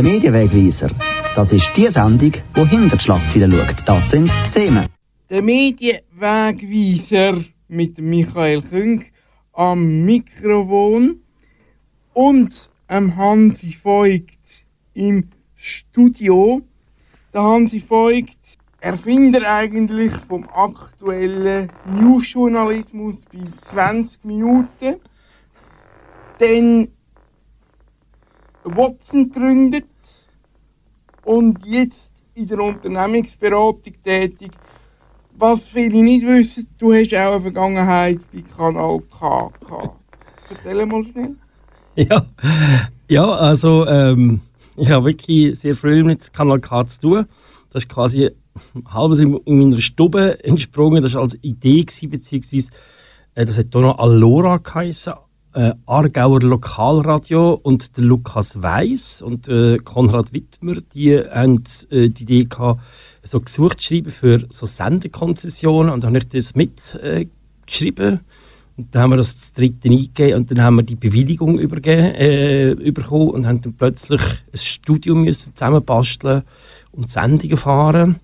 Der Medienwegweiser. Das ist die Sendung, die hinter die Schlagzeilen schaut. Das sind die Themen. Der Medienwegweiser mit Michael Küng am Mikrofon und am Hansi Voigt im Studio. Der Hansi Voigt, Erfinder eigentlich vom aktuellen Newsjournalismus bei 20 Minuten. Dann Watson gegründet und jetzt in der Unternehmensberatung tätig. Was viele nicht wissen, du hast auch eine Vergangenheit bei Kanal K. Erzähl mal schnell. Ja, ja also ähm, ich habe wirklich sehr früh mit Kanal K zu tun. Das ist quasi halbes in, meiner Stube entsprungen. Das war als Idee, beziehungsweise äh, das hat auch noch Alora geheißen äh, Aargauer Lokalradio und der Lukas Weiss und äh, Konrad Wittmer, die haben äh, die Idee gehabt, so gesucht schreiben für so Sendekonzessionen und dann habe ich das mitgeschrieben. Äh, und dann haben wir das das dritte eingegeben und dann haben wir die Bewilligung übergeben, äh, bekommen und haben dann plötzlich ein Studio müssen zusammenbasteln und Sendungen fahren.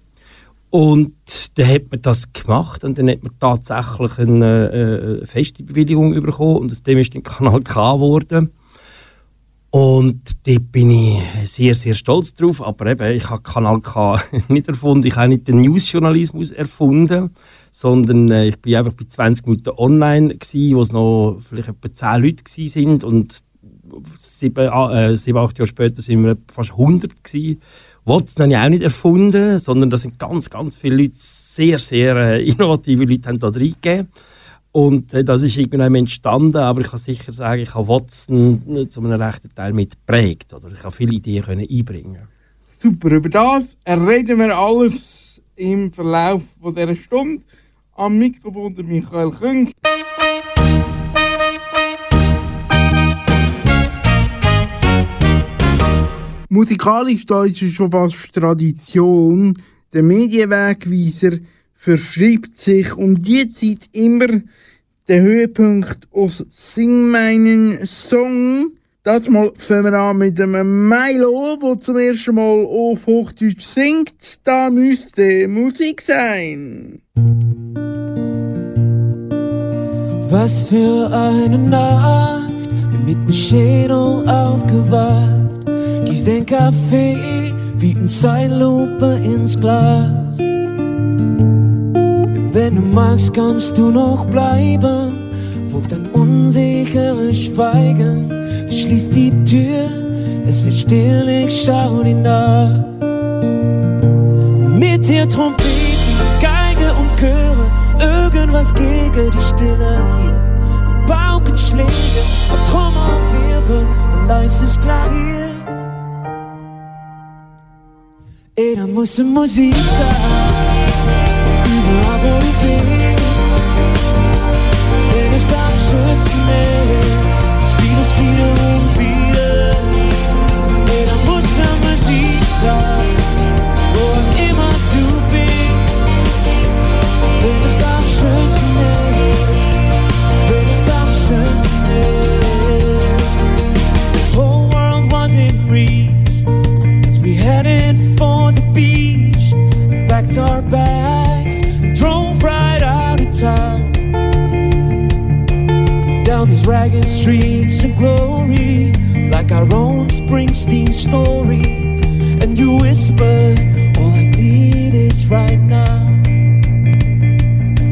Und dann hat man das gemacht und dann hat man tatsächlich eine äh, feste Bewilligung bekommen und aus dem ist dann Kanal K geworden. Und da bin ich sehr, sehr stolz drauf. Aber eben, ich habe Kanal K nicht erfunden, ich habe nicht den Newsjournalismus erfunden, sondern äh, ich bin einfach bei 20 Minuten online gewesen, wo es noch vielleicht etwa 10 Leute waren und sieben, äh, sieben, acht Jahre später sind wir fast 100 gewesen. Watson habe ich auch nicht erfunden, sondern da sind ganz, ganz viele Leute, sehr, sehr äh, innovative Leute, haben da reingegeben. Und äh, das ist irgendwann entstanden, aber ich kann sicher sagen, ich habe Watson zu einem rechten Teil mit geprägt. Oder ich habe viele Ideen können einbringen Super, über das reden wir alles im Verlauf dieser Stunde. Am Mikrofon der Michael Küng. Musikalisch ist es schon fast Tradition. Der Medienwegweiser verschreibt sich um die Zeit immer der Höhepunkt aus Sing meinen Song. Das mal fangen wir an mit einem Milo, der zum ersten Mal auf Hochdeutsch singt. Da müsste Musik sein. Was für eine Nacht, mit dem Schädel aufgewacht Gieß den Kaffee wie in Zeitlupe ins Glas. Wenn du magst, kannst du noch bleiben. Folgt ein unsicheres Schweigen. Du schließt die Tür, es wird still, ich schau dir nach. Mit dir Trompeten, Geige und Chöre, irgendwas gegen die Stille hier. Paukenschläge, Trommelwirbel, ein leises Klavier. Ey, da muss Musik sein, überall wo du bist. Wenn es am schönsten ist, spiel es wieder und wieder. Streets of glory, like our own Springsteen story. And you whisper, All I need is right now.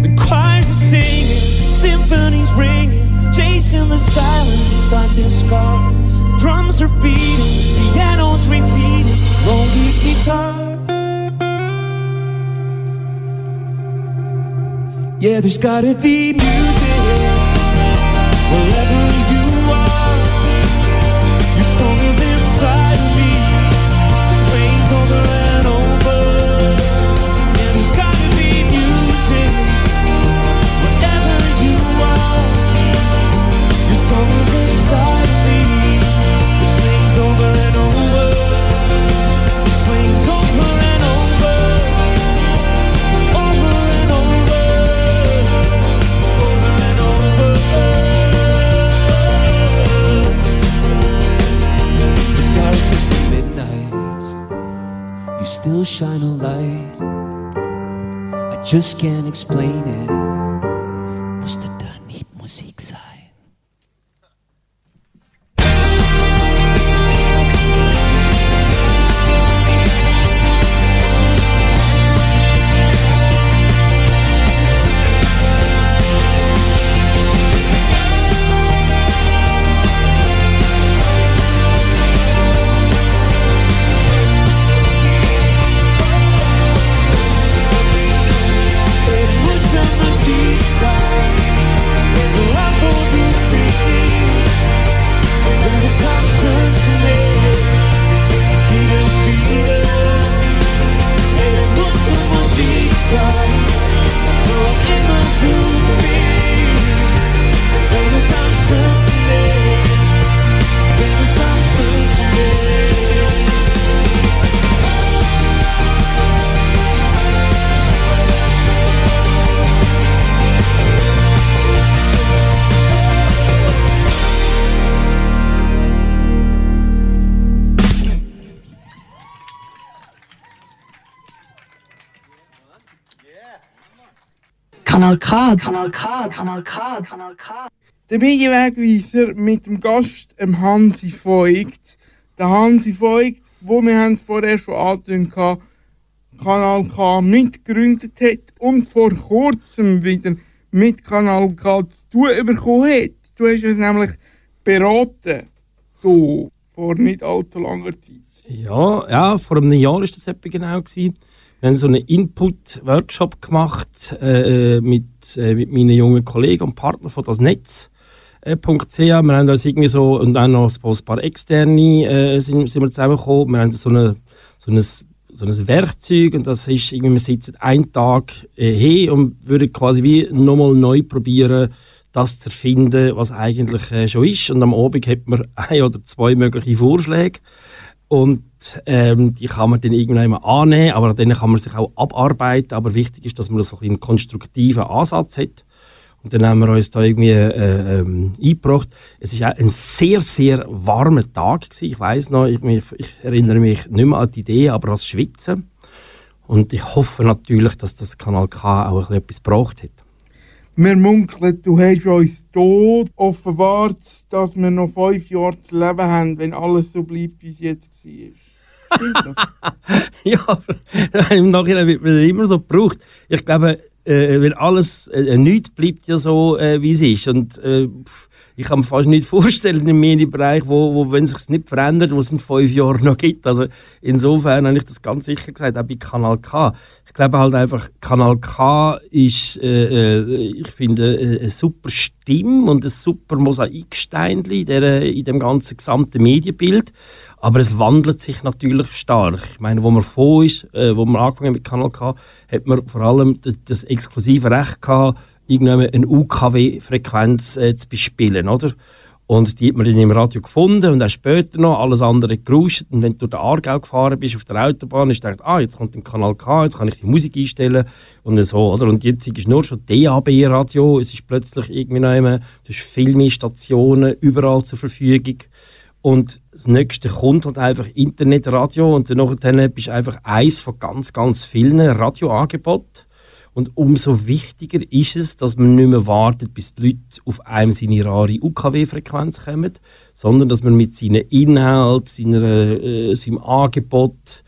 The choirs are singing, symphonies ringing, chasing the silence inside this car. Drums are beating, pianos repeating, long beat guitar. Yeah, there's gotta be music just can't explain it. K, Kanal K, Kanal K, Kanal K. Der Medienwegweiser mit dem Gast, dem Hansi Voigt. Der Hansi Voigt, wo wir haben es vorher schon angetönt haben, Kanal K mitgegründet hat und vor kurzem wieder mit Kanal K zu tun bekommen hat. Du hast es nämlich beraten, du, vor nicht allzu langer Zeit. Ja, ja, vor einem Jahr war das etwa genau. Gewesen. Wir haben so einen Input-Workshop gemacht äh, mit, äh, mit meinen jungen Kollegen und Partnern von das Netz. Äh, .ch. Wir haben uns irgendwie so, und dann noch ein paar externe äh, sind, sind wir zusammengekommen. Wir haben so, eine, so, ein, so ein Werkzeug und das ist irgendwie, wir sitzen einen Tag äh, hin und würden quasi wie nochmal neu probieren, das zu erfinden, was eigentlich äh, schon ist. Und am Abend hat man ein oder zwei mögliche Vorschläge. Und ähm, die kann man dann irgendwann mal annehmen, aber an denen kann man sich auch abarbeiten. Aber wichtig ist, dass man so ein einen konstruktiven Ansatz hat. Und dann haben wir uns da irgendwie äh, ähm, eingebracht. Es war ein sehr, sehr warmer Tag. Gewesen. Ich weiß noch, ich, ich erinnere mich nicht mehr an die Idee, aber an das Schwitzen. Und ich hoffe natürlich, dass das Kanal K auch etwas gebraucht hat. Wir munkeln, du hast uns tot offenbart, dass wir noch fünf Jahre zu leben haben, wenn alles so bleibt, wie es jetzt war. Ja, im Nachhinein wird man immer so gebraucht. Ich glaube, äh, wenn alles, äh, nichts bleibt ja so, äh, wie es ist. Und äh, ich kann mir fast nicht vorstellen im Medienbereich, wo, wo wenn sich nicht verändert, wo es in fünf Jahren noch gibt. Also insofern habe ich das ganz sicher gesagt, auch bei Kanal K. Ich glaube halt einfach, Kanal K ist, äh, äh, ich finde, äh, eine super Stimme und ein super Mosaiksteinchen in, der, in dem ganzen gesamten Medienbild. Aber es wandelt sich natürlich stark. Ich meine, wo man vor ist, äh, wo man angefangen mit Kanal K, hat man vor allem das, das exklusive Recht gehabt, irgendwann eine UKW-Frequenz äh, zu bespielen, oder? Und die hat man dann im Radio gefunden und auch später noch, alles andere gerauscht. Und wenn du durch den Aargau gefahren bist auf der Autobahn, hast du gedacht, ah, jetzt kommt ein Kanal K, jetzt kann ich die Musik einstellen und so, oder? Und jetzt ist nur schon DAB-Radio, es ist plötzlich irgendwie noch immer, du hast viel mehr Stationen überall zur Verfügung. Und das nächste kommt halt einfach Internetradio und dann bist du einfach eins von ganz, ganz vielen Radioangeboten. Und umso wichtiger ist es, dass man nicht mehr wartet, bis die Leute auf einem seine rare UKW-Frequenz kommen, sondern dass man mit seinen Inhalt, seiner, äh, seinem Angebot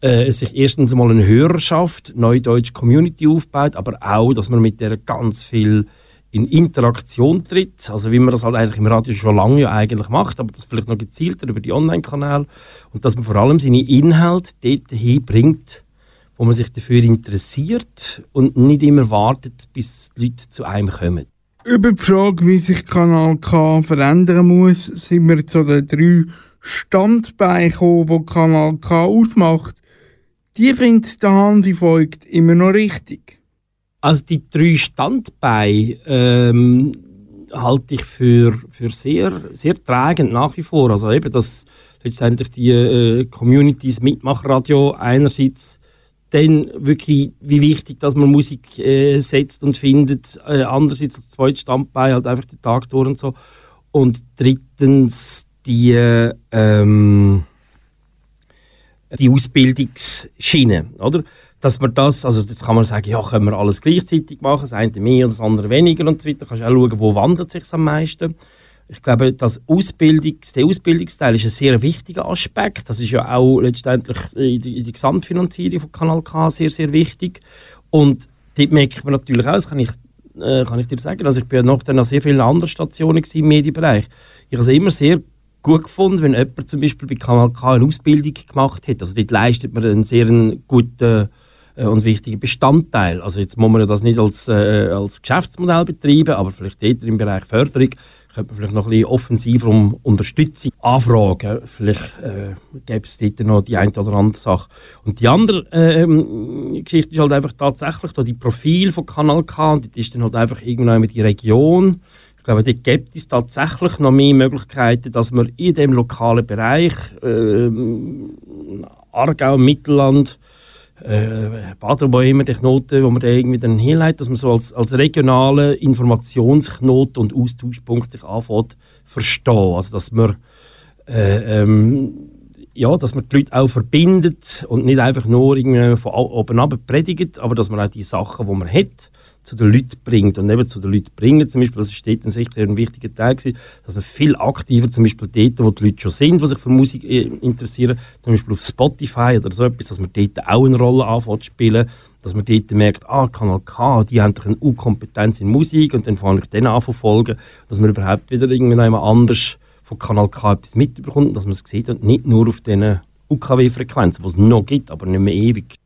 äh, sich erstens mal eine Hörerschaft, Neudeutsch Community aufbaut, aber auch, dass man mit der ganz viel in Interaktion tritt, also wie man das halt eigentlich im Radio schon lange ja eigentlich macht, aber das vielleicht noch gezielter über die Online-Kanäle. Und dass man vor allem seine Inhalte dort hinbringt, wo man sich dafür interessiert und nicht immer wartet, bis die Leute zu einem kommen. Über die Frage, wie sich Kanal K verändern muss, sind wir zu den drei Standbeinen gekommen, die Kanal K ausmacht. Die findet der Hansi Voigt immer noch richtig. Also die drei Standbeine ähm, halte ich für, für sehr, sehr tragend nach wie vor. Also eben, dass letztendlich die äh, Communities Mitmachradio einerseits dann wirklich, wie wichtig, dass man Musik äh, setzt und findet, äh, andererseits als zweites Standbein halt einfach den Tag durch und so. Und drittens die, ähm, die Ausbildungsschiene, oder? Dass man das, also das kann man sagen, ja, können wir alles gleichzeitig machen, das eine mehr oder das andere weniger und so weiter. Kannst auch schauen, wo wandelt sich am meisten. Ich glaube, das Ausbildungs, der Ausbildungsteil ist ein sehr wichtiger Aspekt. Das ist ja auch letztendlich in die, in die Gesamtfinanzierung von Kanal K sehr, sehr wichtig. Und dort merkt man natürlich auch, das kann ich, äh, kann ich dir sagen, also ich bin ja noch an sehr vielen anderen Stationen im Medienbereich. Ich habe es immer sehr gut gefunden, wenn jemand zum Beispiel bei Kanal K eine Ausbildung gemacht hat. Also dort leistet man einen sehr guten äh, und wichtigen Bestandteil. Also jetzt muss man das nicht als, äh, als Geschäftsmodell betreiben, aber vielleicht dort im Bereich Förderung könnte man vielleicht noch ein bisschen offensiver um Unterstützung anfragen. Vielleicht äh, gäbe es dort noch die eine oder andere Sache. Und die andere äh, Geschichte ist halt einfach tatsächlich da die Profil von Kanal K und die ist dann halt einfach irgendwann mit die Region. Ich glaube, dort gibt es tatsächlich noch mehr Möglichkeiten, dass man in dem lokalen Bereich äh, Aargau, Mittelland, äh, Baden, immer die Knoten, wo man da irgendwie dann hinleitet, dass man so als, als regionale Informationsknoten und Austauschpunkt sich anfängt verstehen. Also, dass man, äh, ähm, ja, dass man die Leute auch verbindet und nicht einfach nur irgendwie von oben ab predigt, aber dass man auch die Sachen, die man hat, zu den Leuten bringt. Und eben zu den Leuten bringen, zum Beispiel, das ist dort sicher ein wichtiger Teil gewesen, dass man viel aktiver, zum Beispiel dort, wo die Leute schon sind, die sich für Musik äh, interessieren, zum Beispiel auf Spotify oder so etwas, dass man dort auch eine Rolle anfängt zu spielen, dass man dort merkt, ah, Kanal K, die haben doch eine U-Kompetenz in Musik und dann fange ich den an zu folgen, dass man überhaupt wieder irgendwann anders von Kanal K etwas mitbekommt, dass man es sieht und nicht nur auf diesen UKW-Frequenzen, die es noch gibt, aber nicht mehr ewig.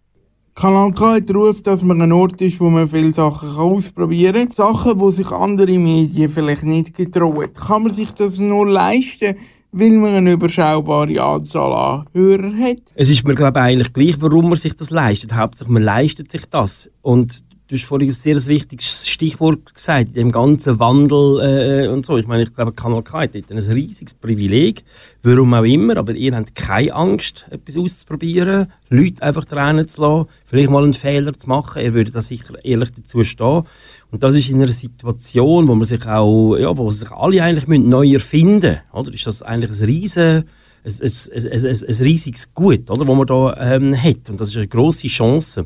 Kanal K hat den Ruf, dass man ein Ort ist, wo man viele Sachen ausprobieren kann. Sachen, die sich andere Medien vielleicht nicht getrauen. Kann man sich das nur leisten, weil man eine überschaubare Anzahl an Hörern hat? Es ist mir, glaube ich, eigentlich gleich, warum man sich das leistet. Hauptsächlich, man leistet sich das. Und du hast vorhin ein sehr wichtiges Stichwort gesagt, in dem ganzen Wandel äh, und so. Ich meine, ich glaube, Kanal K hat ein riesiges Privileg, warum auch immer, aber ihr habt keine Angst, etwas auszuprobieren, Leute einfach dran zu lassen, vielleicht mal einen Fehler zu machen. Ihr würdet da sicher ehrlich dazu stehen. Und das ist in einer Situation, wo man sich auch, ja, wo sich alle eigentlich neu erfinden müssen, Ist das eigentlich ein riesen ein, ein, ein, ein, riesiges Gut, oder, das man da ähm, hat. Und das ist eine grosse Chance.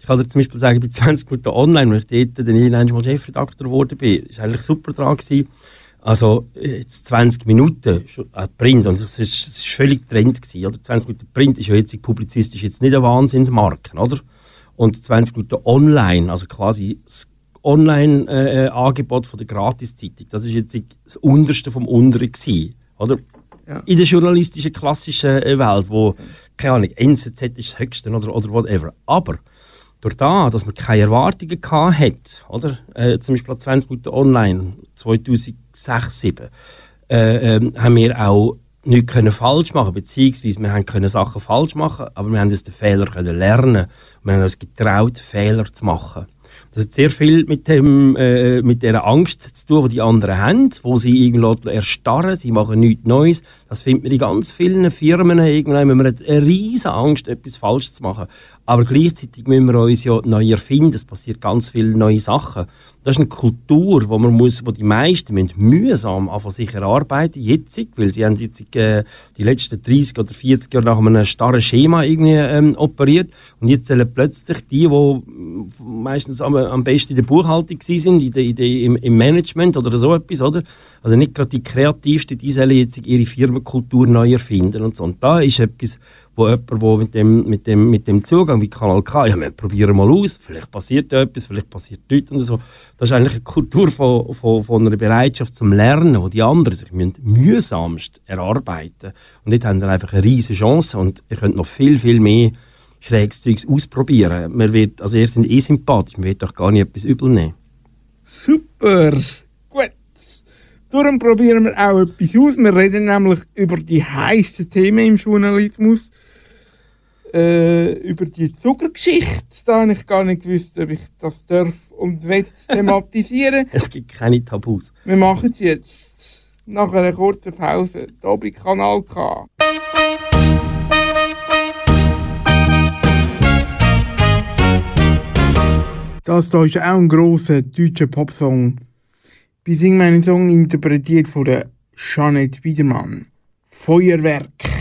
Ich kann dir zum Beispiel sagen, bei 20 Minuten online, als ich dort dann irgendwann mal Chefredakteur geworden bin, war eigentlich super dran gewesen. Also, jetzt 20 Minuten Print, und das ist, das ist völlig Trend gewesen, oder? 20 Minuten Print ist ja jetzt publizistisch jetzt nicht ein Wahnsinnsmarken, oder? Und 20 Minuten online, also quasi das Online-Angebot äh, von der Gratiszeitung, das ist jetzt das Unterste vom Unteren gewesen, oder? Ja. In der journalistischen, klassischen äh, Welt, wo, keine Ahnung, NZZ ist das Höchste oder, oder whatever. Aber, durch das, dass man keine Erwartungen hat, oder? Äh, zum Beispiel 20 Minuten online, 2006, 2007, äh, äh, haben wir auch nichts können falsch machen beziehungsweise wir haben können Sachen falsch machen, aber wir haben aus den Fehlern können lernen. Wir haben uns getraut, Fehler zu machen. Das hat sehr viel mit, dem, äh, mit der Angst zu tun, die die anderen haben, wo sie irgendwo erstarren, sie machen nichts Neues. Das findet man in ganz vielen Firmen irgendwann, wenn man eine riesige Angst, etwas falsch zu machen. Aber gleichzeitig müssen wir uns ja neu erfinden. Es passiert ganz viele neue Sachen. Das ist eine Kultur, wo man muss, wo die meisten müssen mühsam anfangen sich erarbeiten, jetzt, weil sie haben jetzt äh, die letzten 30 oder 40 Jahre nach einem starren Schema irgendwie ähm, operiert und jetzt sollen plötzlich die, die meistens am, am besten in der Buchhaltung sind, in der, in der, im, im, Management oder so etwas, oder? Also nicht gerade die kreativsten, die sollen jetzt ihre Firmenkultur neu erfinden und so. Und da ist etwas, wo jemand, wo mit dem, mit dem, mit dem Zugang wie Kanal K, ja, wir probieren mal aus, vielleicht passiert etwas, vielleicht passiert nichts und so. Das ist eigentlich eine Kultur von, von, von einer Bereitschaft zum Lernen, wo die anderen sich müssen mühsamst erarbeiten Und dort haben dann einfach eine riesige Chance und ihr könnt noch viel, viel mehr schräges Zeugs ausprobieren. Man wird, also ihr seid eh sympathisch, man wird doch gar nicht etwas übel nehmen. Super! Gut. Darum probieren wir auch etwas aus. Wir reden nämlich über die heißen Themen im Journalismus äh, über die Zuckergeschichte. Da habe ich gar nicht gewusst, ob ich das darf und will thematisieren. es gibt keine Tabus. Wir machen es jetzt. Nach einer kurzen Pause. Bei Kanal K. Das hier ist auch ein grosser deutscher Popsong. Wir singen meinen Song interpretiert von der Jeanette Biedermann. Feuerwerk.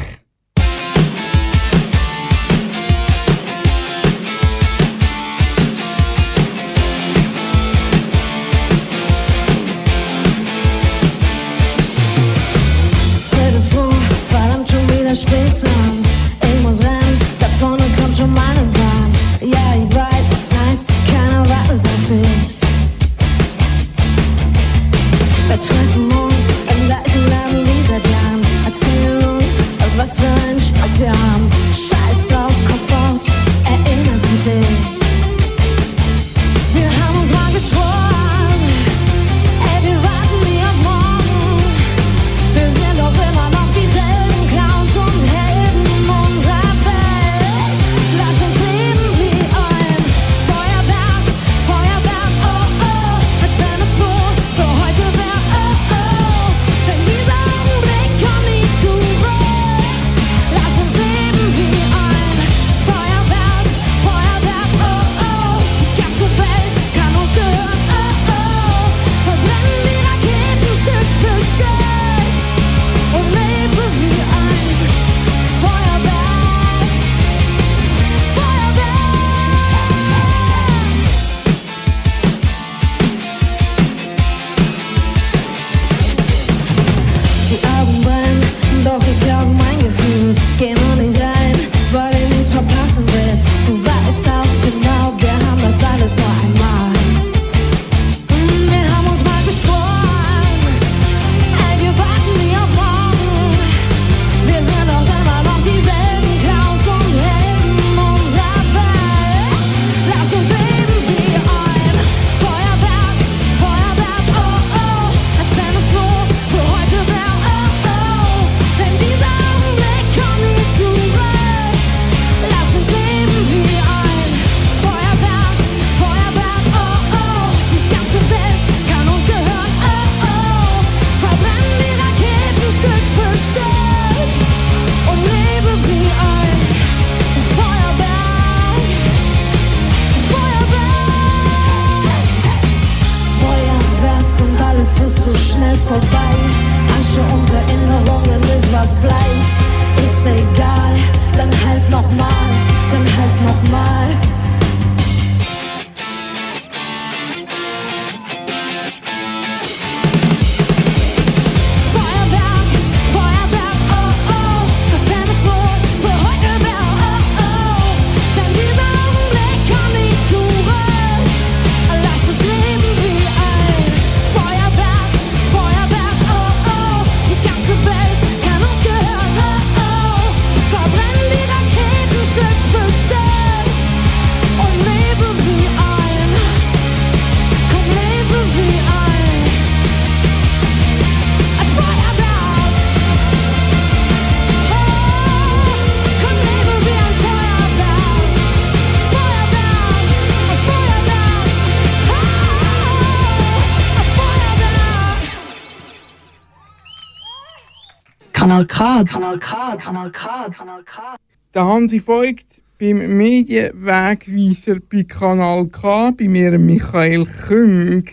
K. Kanal K. Kanal K. Kanal K. Der Hansi folgt beim Medienwegweiser bei Kanal K, bei mir Michael Küng.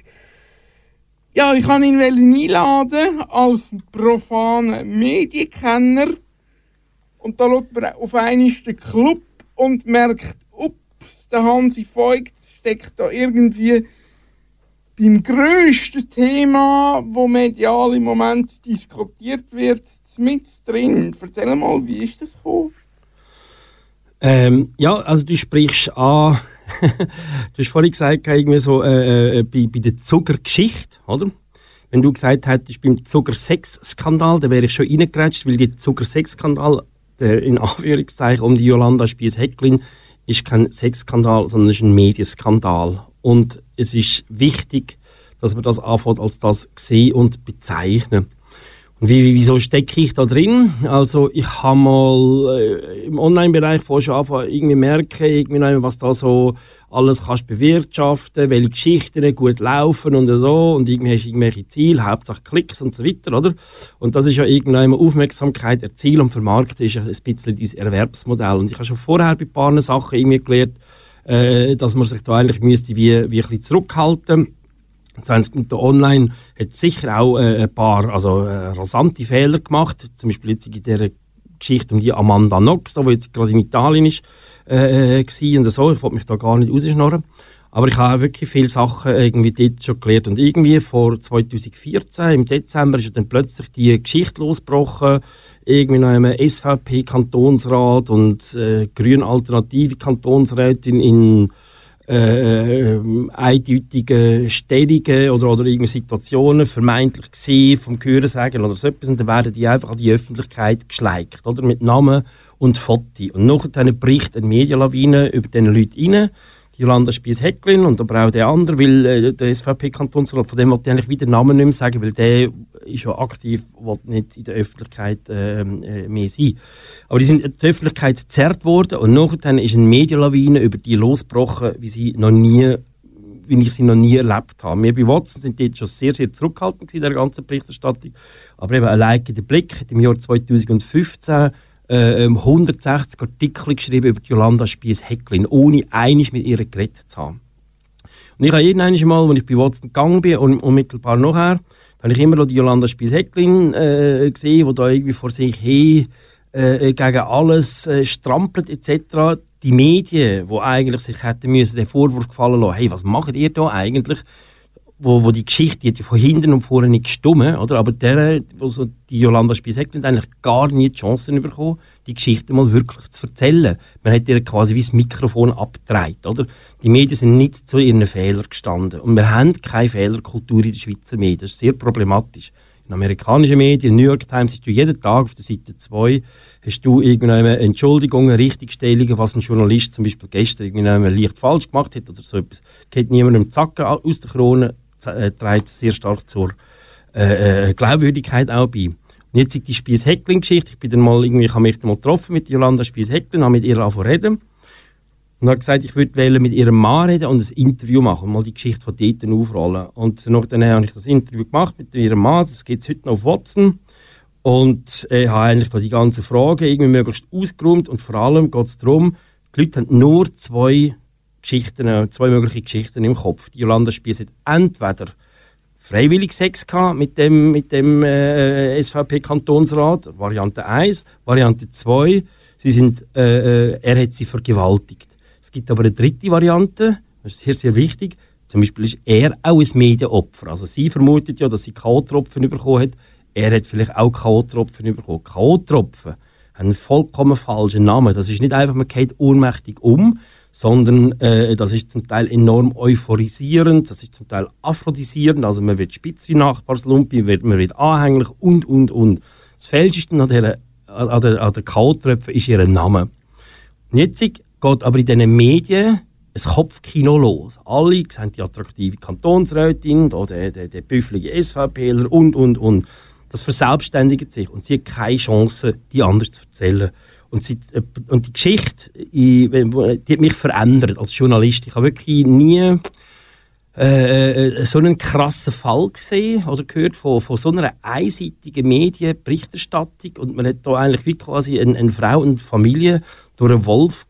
Ja, ich kann ihn einladen als profanen Medienkenner. Und da schaut man auf einmal den Club und merkt, ups, der Hansi folgt steckt da irgendwie beim grössten Thema, wo medial im Moment diskutiert wird, mit drin. Erzähl mal, wie ist das gekommen? Ähm, ja, also du sprichst an, du hast vorhin gesagt, irgendwie so, äh, äh, bei, bei der Zuckergeschichte, oder? Wenn du gesagt hättest, beim Zuckersex-Skandal, dann wäre ich schon reingeratscht, weil der Zuckersex-Skandal, in Anführungszeichen um die Jolanda Spies-Hecklin, ist kein Sexskandal, sondern ist ein Medienskandal. Und es ist wichtig, dass man das anfängt als das sehen und bezeichnen. Wie, wieso stecke ich da drin? Also ich habe mal äh, im Online-Bereich vorher schon angefangen, irgendwie merken, irgendwie noch, was da so alles kannst bewirtschaften, welche Geschichten gut laufen und so und irgendwie hast du irgendwelche Ziele, Hauptsache Klicks und so weiter, oder? Und das ist ja irgendwann Aufmerksamkeit erzielen und vermarkten ist ein bisschen dein Erwerbsmodell. Und ich habe schon vorher bei ein paar Sachen irgendwie gelernt, äh, dass man sich da eigentlich müsste wie, wie ein bisschen zurückhalten 20 Minuten online hat sicher auch äh, ein paar also, äh, rasante Fehler gemacht. Zum Beispiel jetzt in dieser Geschichte um die Amanda Knox, die jetzt gerade in Italien ist, äh, äh, und so. Ich wollte mich da gar nicht rausschnorren. Aber ich habe wirklich viele Sachen irgendwie dort schon gelernt. Und irgendwie vor 2014, im Dezember, ist dann plötzlich die Geschichte losgebrochen. Irgendwie noch einem SVP-Kantonsrat und äh, grün-alternative Kantonsrätin in äh, äh, eindeutige Stellungen oder, oder irgendwie Situationen vermeintlich gesehen vom Hörensagen oder so etwas und dann werden die einfach an die Öffentlichkeit geschleicht, oder? Mit Namen und Foto. Und nachher bricht eine Medienlawine über diese Leute rein, Jolanda Spies-Hecklin und aber auch der andere, weil äh, der SVP-Kantonsrat, von dem wollte ich eigentlich wieder Namen nicht mehr sagen, weil der ist ja aktiv, will nicht in der Öffentlichkeit äh, äh, mehr sein. Aber die sind in die Öffentlichkeit gezerrt worden und nachher ist eine Medienlawine über die losgebrochen, wie sie noch nie wie ich sie noch nie erlebt habe. Wir bei Watson sind dort schon sehr, sehr zurückhaltend in der ganzen Berichterstattung. Aber eben allein der Blick hat im Jahr 2015 äh, 160 Artikel geschrieben über Jolanda Spies-Hecklin, ohne einig mit ihr geredet zu haben. Und ich habe jeden Mal, als ich bei Watson gegangen bin, und unmittelbar nachher, habe ich immer noch die Jolanda Spies-Hecklin äh, gesehen, die da irgendwie vor sich hin äh, gegen alles äh, strampelt etc. Die Medien, die eigentlich sich hätten müssen den Vorwurf gefallen lassen, hey, was macht ihr da eigentlich? wo, wo die Geschichte, die hat von hinten und vorne nicht gestummen, oder? Aber der, wo so die Jolanda Spies-Heckling eigentlich gar nie die Chance bekommen, die Geschichte mal wirklich zu erzählen. Man hat ihr quasi wie das Mikrofon abgedreht, oder? Die Medien sind nicht zu ihren Fehlern gestanden. Und wir haben keine Fehlerkultur in den Schweizer Medien. Das ist sehr problematisch. In amerikanischen Medien, New York Times, hast du jeden Tag auf der Seite 2 hast du irgendeine Entschuldigungen, Richtigstellungen, was ein Journalist zum Beispiel gestern irgendwie leicht falsch gemacht hat oder so etwas. Geht niemandem Zacken aus der Krone, äh, trägt sehr stark zur äh, äh, Glaubwürdigkeit auch bei. Und jetzt die Spies-Heckling-Geschichte. Ich bin dann mal irgendwie, ich habe mich dann mal getroffen mit Jolanda Spies-Heckling, habe mit ihr angefangen reden und habe gesagt, ich würde mit ihrem Mann reden und ein Interview machen mal die Geschichte von dort aufrollen. Und dann habe ich das Interview gemacht mit ihrem Mann, das gibt es heute noch auf Watson. Und ich äh, habe eigentlich da die ganzen Fragen irgendwie möglichst ausgeräumt und vor allem geht es darum, die Leute haben nur zwei Geschichten, äh, zwei mögliche Geschichten im Kopf. Die Jolanda Spies hat entweder freiwillig Sex gehabt mit dem, mit dem äh, SVP-Kantonsrat, Variante 1. Variante 2, sie sind, äh, äh, er hat sie vergewaltigt. Es gibt aber eine dritte Variante, das ist sehr, sehr wichtig. Zum Beispiel ist er auch ein Medienopfer. Also sie vermutet ja, dass sie K.O.-Tropfen bekommen hat er hat vielleicht auch K.O.-Tropfen bekommen. K.O.-Tropfen haben einen vollkommen falschen Namen. Das ist nicht einfach, man geht ohnmächtig um, sondern äh, das ist zum Teil enorm euphorisierend, das ist zum Teil aphrodisierend, also man wird spitz wie Nachbarslumpi, man wird, anhänglich und, und, und. Das Falscheste an der, an der, an der K.O.-Tropfen ist ihr Name. Und jetzt geht aber in diesen Medien ein Kopfkino los. Alle sehen die attraktive Kantonsrätin, der, der, der büffelige SVPler und, und, und das verselbstständigt sich und sie hat keine Chance, die anders zu erzählen. Und, sie, äh, und die Geschichte, die hat mich verändert als Journalist. Ich habe wirklich nie äh, äh, so einen krassen Fall gesehen oder gehört von, von so einer einseitigen Medienberichterstattung und man hat da eigentlich wie quasi eine, eine Frau und Familie durch einen Wolf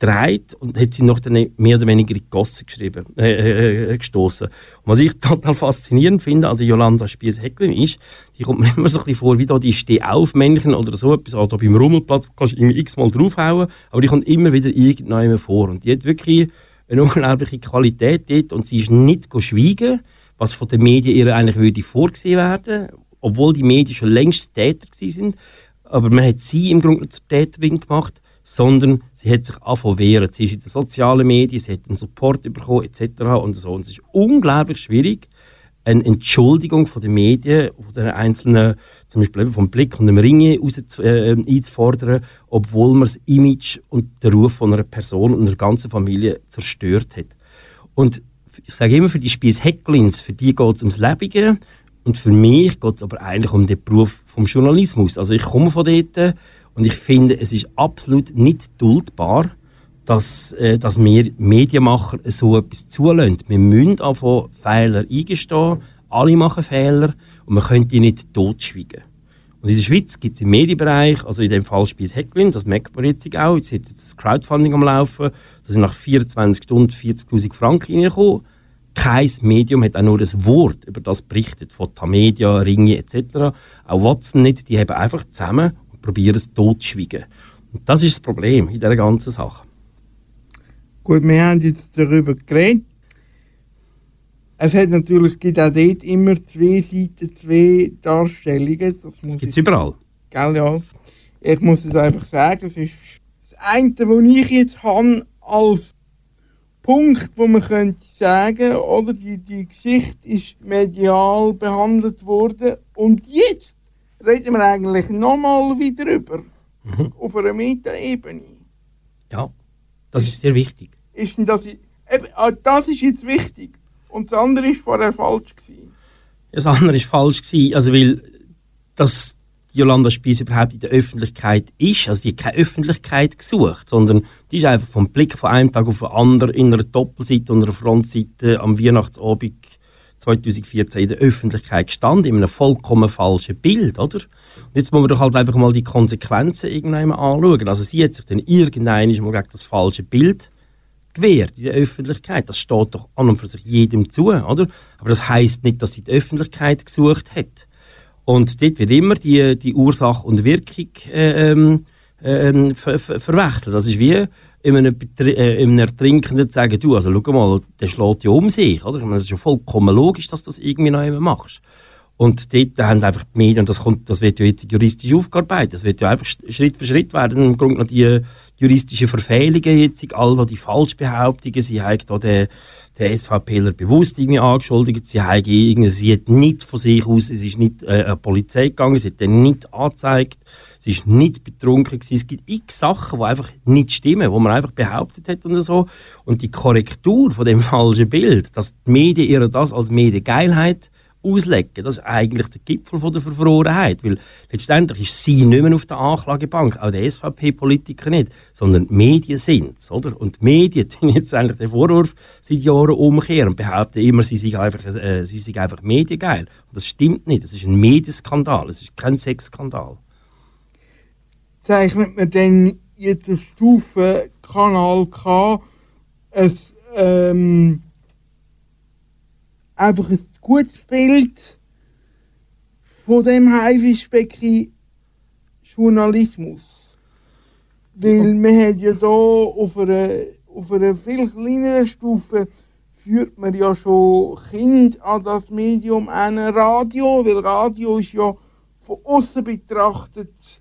gedreht und hat sie noch mehr oder weniger in die Gosse geschrieben, äh, äh, äh gestoßen. Und was ich total faszinierend finde an der Jolanda Spies-Hecklin ist, die kommt mir immer so ein bisschen vor, wie da die Steh-auf-Männchen oder so etwas, oder beim Rummelplatz kannst du immer x-mal draufhauen, aber die kommt immer wieder irgendwann vor. Und die hat wirklich eine unglaubliche Qualität dort und sie ist nicht schweigen, was von den Medien ihr eigentlich würde vorgesehen werden, obwohl die Medien schon längst Täter sind. Aber man hat sie im Grunde zur Täterin gemacht sondern sie hat sich angefangen wehren. Sie ist in den sozialen Medien, sie hat einen Support bekommen etc. Und so. Und es ist unglaublich schwierig, eine Entschuldigung von den Medien oder einzelnen, zum Beispiel vom Blick und dem Ringe äh, einzufordern, obwohl man das Image und den Ruf von einer Person und einer ganzen Familie zerstört hat. Und ich sage immer, für die Spies Hecklins, für die geht es ums Lebige und für mich geht es aber eigentlich um den Beruf vom Journalismus. Also ich komme von dort und ich finde, es ist absolut nicht duldbar, dass, äh, dass wir Medienmacher so etwas zulassen. Wir müssen einfach Fehler eingestehen. Alle machen Fehler und man könnte die nicht totschweigen. Und in der Schweiz gibt es im Medienbereich, also in dem Fall Spies Heckwin, das merkt man jetzt auch, jetzt hat jetzt das Crowdfunding am Laufen, da sind nach 24 Stunden 40'000 Franken reingekommen. Kein Medium hat auch nur ein Wort über das berichtet, von Tamedia, Ringe etc. Auch Watson nicht, die haben einfach zusammen probieren es totzuschweigen. Und das ist das Problem in dieser ganzen Sache. Gut, wir haben jetzt darüber geredet. Es hat natürlich, gibt auch dort immer zwei Seiten, zwei Darstellungen. Das, gibt es überall. Gell, ja. Ich muss es einfach sagen, es ist das eine, was ich jetzt habe, als Punkt, wo man könnte sagen, oder die, die Geschichte ist medial behandelt worden und jetzt reden wir eigentlich nochmal wieder drüber. Mhm. Auf einer Metaebene. Ja, das ist sehr wichtig. Ist das, eben, ah, das ist jetzt wichtig. Und das andere war vorher falsch. Gewesen. das andere war falsch. Gewesen, also weil dass Jolanda Spies überhaupt in der Öffentlichkeit ist. Also die hat keine Öffentlichkeit gesucht, sondern die ist einfach vom Blick von einem Tag auf den anderen in einer Doppelseite und einer Frontseite am Weihnachtsabend 2014 in der Öffentlichkeit gestanden, in einem vollkommen falschen Bild, oder? Und jetzt muss man doch halt einfach mal die Konsequenzen irgendwann anschauen. Also sie hat sich dann irgendwann mal gegen das falsche Bild gewehrt in der Öffentlichkeit. Das steht doch an und für sich jedem zu, oder? Aber das heißt nicht, dass sie die Öffentlichkeit gesucht hat. Und dort wird immer die, die Ursache und Wirkung äh, ähm, ähm, ver ver verwechselt. Das ist wie in einem, Betri- äh, in einem Ertrinkenden zu sagen, du, also schau mal, der schlägt ja um sich, oder? Meine, es ist ja vollkommen logisch, dass du das irgendwie noch immer machst. Und dort haben einfach die Medien, und das, kommt, das wird ja jetzt juristisch aufgearbeitet, das wird ja einfach sch- Schritt für Schritt werden, im Grunde noch die juristischen Verfehlungen jetzt, all die Falschbehauptungen, sie haben da den, den SVPler bewusst irgendwie angeschuldigt, sie haben irgendwie, sie hat nicht von sich aus, es ist nicht äh, an die Polizei gegangen, sie hat den nicht angezeigt, sie ist nicht betrunken gewesen. Es gibt x Sachen, die einfach nicht stimmen, wo man einfach behauptet hat und so. Und die Korrektur von dem falschen Bild, dass die Medien ihr das als Mediengeilheit auslegen, das ist eigentlich der Gipfel von der Verfrorenheit, weil letztendlich ist sie nicht mehr auf der Anklagebank, auch der SVP-Politiker nicht, sondern die Medien sind oder? Und die Medien tun jetzt eigentlich den Vorwurf seit Jahren umkehren und behaupten immer, sie sind einfach, äh, sie sind einfach mediengeil. Und das stimmt nicht, das ist ein Medienskandal, es ist kein Sexskandal. Zeichnet man dann in der Stufe Kanal K ein, ähm, einfach ein gutes Bild von dem Haifischbecken Journalismus. Weil man hat ja da auf einer, auf einer viel kleineren Stufe führt man ja schon Kind an das Medium an Radio, weil Radio ist ja von außen betrachtet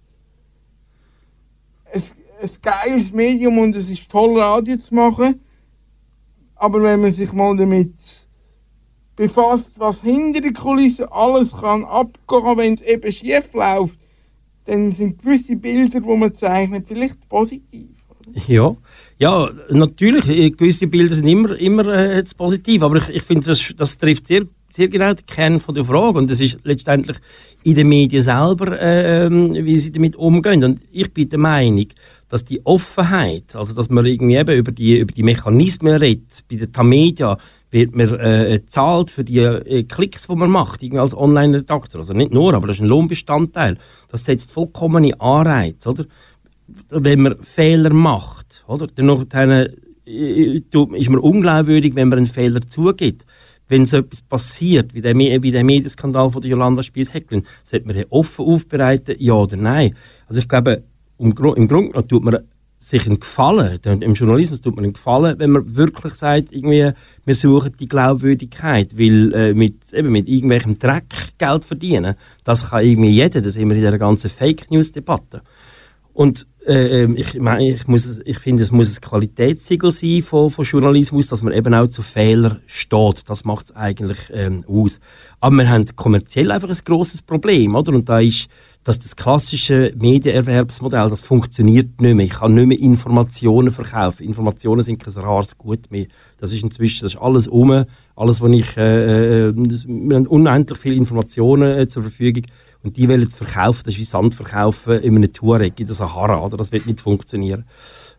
ein, geiles Medium und es ist toll, Radio zu machen. Aber wenn man sich mal damit befasst, was hinter der Kulisse alles kann abgehen, wenn es eben schief läuft, dann sind gewisse Bilder, die man zeichnet, vielleicht positiv. Ja, ja, natürlich, gewisse Bilder sind immer, immer äh, positiv, aber ich, ich finde, das, das trifft sehr, sehr genau den Kern von der Frage und das ist letztendlich in den Medien selber, äh, wie sie damit umgehen. Und ich bin der Meinung, dass die Offenheit, also dass man irgendwie eben über die, über die Mechanismen redet, bei der Tamedia wird man äh, zahlt für die äh, Klicks, die man macht, irgendwie als Online-Redakteur. Also nicht nur, aber das ist ein Lohnbestandteil. Das setzt vollkommene Anreiz, oder? wenn man Fehler macht, oder? Dann äh, tut- ist man unglaubwürdig, wenn man einen Fehler zugibt. Wenn so etwas passiert, wie der, wie der Medienskandal von der Jolanda Spies-Hecklin, sollte man den offen aufbereiten, ja oder nein? Also ich glaube, im, im Grunde genommen tut man sich einen Gefallen, im Journalismus tut man einen Gefallen, wenn man wirklich sagt, irgendwie, wir suchen die Glaubwürdigkeit, weil äh, mit, eben mit irgendwelchem Dreck Geld verdienen, das kann irgendwie jeder, das sind wir in dieser ganzen Fake-News-Debatte. Und äh, ähm, ich, meine, ich, muss, ich finde, es muss ein Qualitätssiegel sein von, von Journalismus, dass man eben auch zu Fehlern steht. Das macht es eigentlich ähm, aus. Aber wir haben kommerziell einfach ein grosses Problem, oder? Und da ist, dass das klassische Medienerwerbsmodell, das funktioniert nicht mehr. Ich kann nicht mehr Informationen verkaufen. Informationen sind kein rares Gut mehr. Das ist inzwischen, das ist alles um. Alles, was ich, äh, äh, das, wir haben unendlich viele Informationen äh, zur Verfügung. Und die wollen es verkaufen, das ist wie Sand verkaufen in einem Touareg in der Sahara, oder? Das wird nicht funktionieren.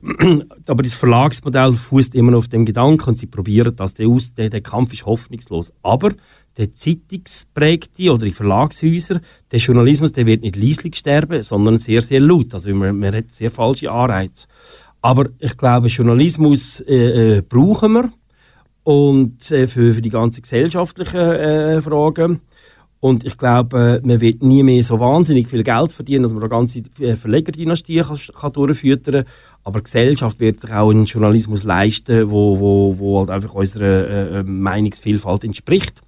Aber das Verlagsmodell fußt immer noch auf dem Gedanken und sie probieren das. Aus, der, der Kampf ist hoffnungslos. Aber der Zeitungsprägte oder die Verlagshäuser, der Journalismus, der wird nicht leislich sterben, sondern sehr, sehr laut. Also man, man hat sehr falsche Anreize. Aber ich glaube, Journalismus äh, äh, brauchen wir und äh, für, für die ganzen gesellschaftlichen äh, Fragen. Und ich glaube, äh, man wird nie mehr so wahnsinnig viel Geld verdienen, dass man eine ganze äh, Verlegerdynastie kann, kann durchfüttern Aber die Gesellschaft wird sich auch einen Journalismus leisten, wo, wo, wo halt einfach unserer äh, äh, Meinungsvielfalt entspricht.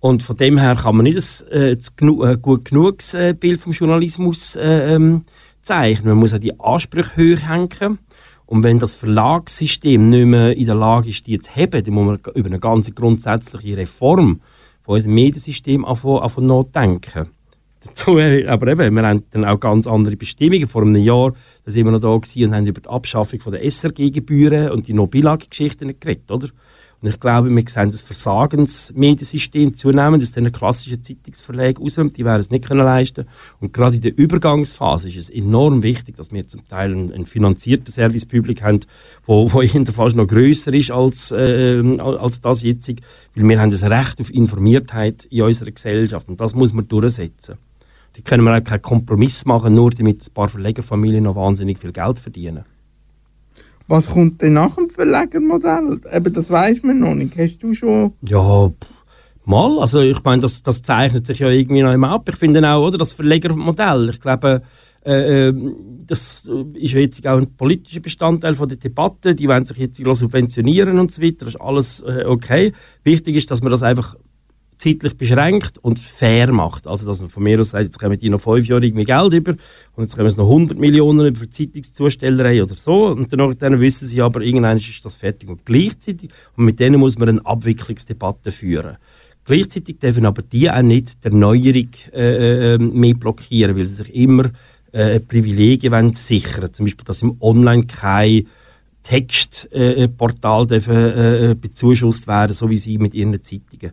Und von dem her kann man nicht ein, äh, ein gut genuges Bild vom Journalismus äh, ähm, zeichnen. Man muss auch die Ansprüche hoch hängen. Und wenn das Verlagssystem nicht mehr in der Lage ist, die zu heben, dann muss man über eine ganz grundsätzliche Reform von unserem Mediensystem anfangen, nachdenken. Dazu, aber eben, wir haben dann auch ganz andere Bestimmungen. Vor einem Jahr sind wir noch da und haben über die Abschaffung der SRG-Gebühren und die Nobilag-Geschichten geredet, oder? Und ich glaube, wir sehen das Versagensmediensystem zunehmend aus diesen klassischen Zeitungsverlegen raus. Die werden es nicht können leisten Und gerade in der Übergangsphase ist es enorm wichtig, dass wir zum Teil einen, einen finanzierten Servicepublik haben, wo, wo fast noch grösser ist als, äh, als das jetzt. Weil wir haben das Recht auf Informiertheit in unserer Gesellschaft. Und das muss man durchsetzen. Da können wir auch keinen Kompromiss machen, nur damit ein paar Verlegerfamilien noch wahnsinnig viel Geld verdienen. Was kommt denn nach dem Verlegermodell? Eben, das weiß man noch nicht. Hast du schon. Ja, Mal, also ich meine, das, das zeichnet sich ja irgendwie noch immer ab. Ich finde auch, oder, das Verlegermodell, ich glaube, äh, ähm, das ist jetzt auch ein politischer Bestandteil von der Debatte. Die wollen sich jetzt subventionieren und so weiter. Das ist alles äh, okay. Wichtig ist, dass man das einfach zeitlich beschränkt und fair macht. Also, dass man von mir aus sagt, jetzt kommen die noch fünf Jahre irgendwie Geld über und jetzt kommen es noch 100 Millionen über Zeitungszustellerei oder so und dann wissen sie aber, irgendwann ist das fertig und gleichzeitig und mit denen muss man eine Abwicklungsdebatte führen. Gleichzeitig dürfen aber die auch nicht der Neuerung äh, äh, mehr blockieren, weil sie sich immer äh, Privilegien wollen sichern Zum Beispiel, dass im Online kein Textportal äh, äh, äh, bezuschusst werden, so wie sie mit ihren Zeitungen.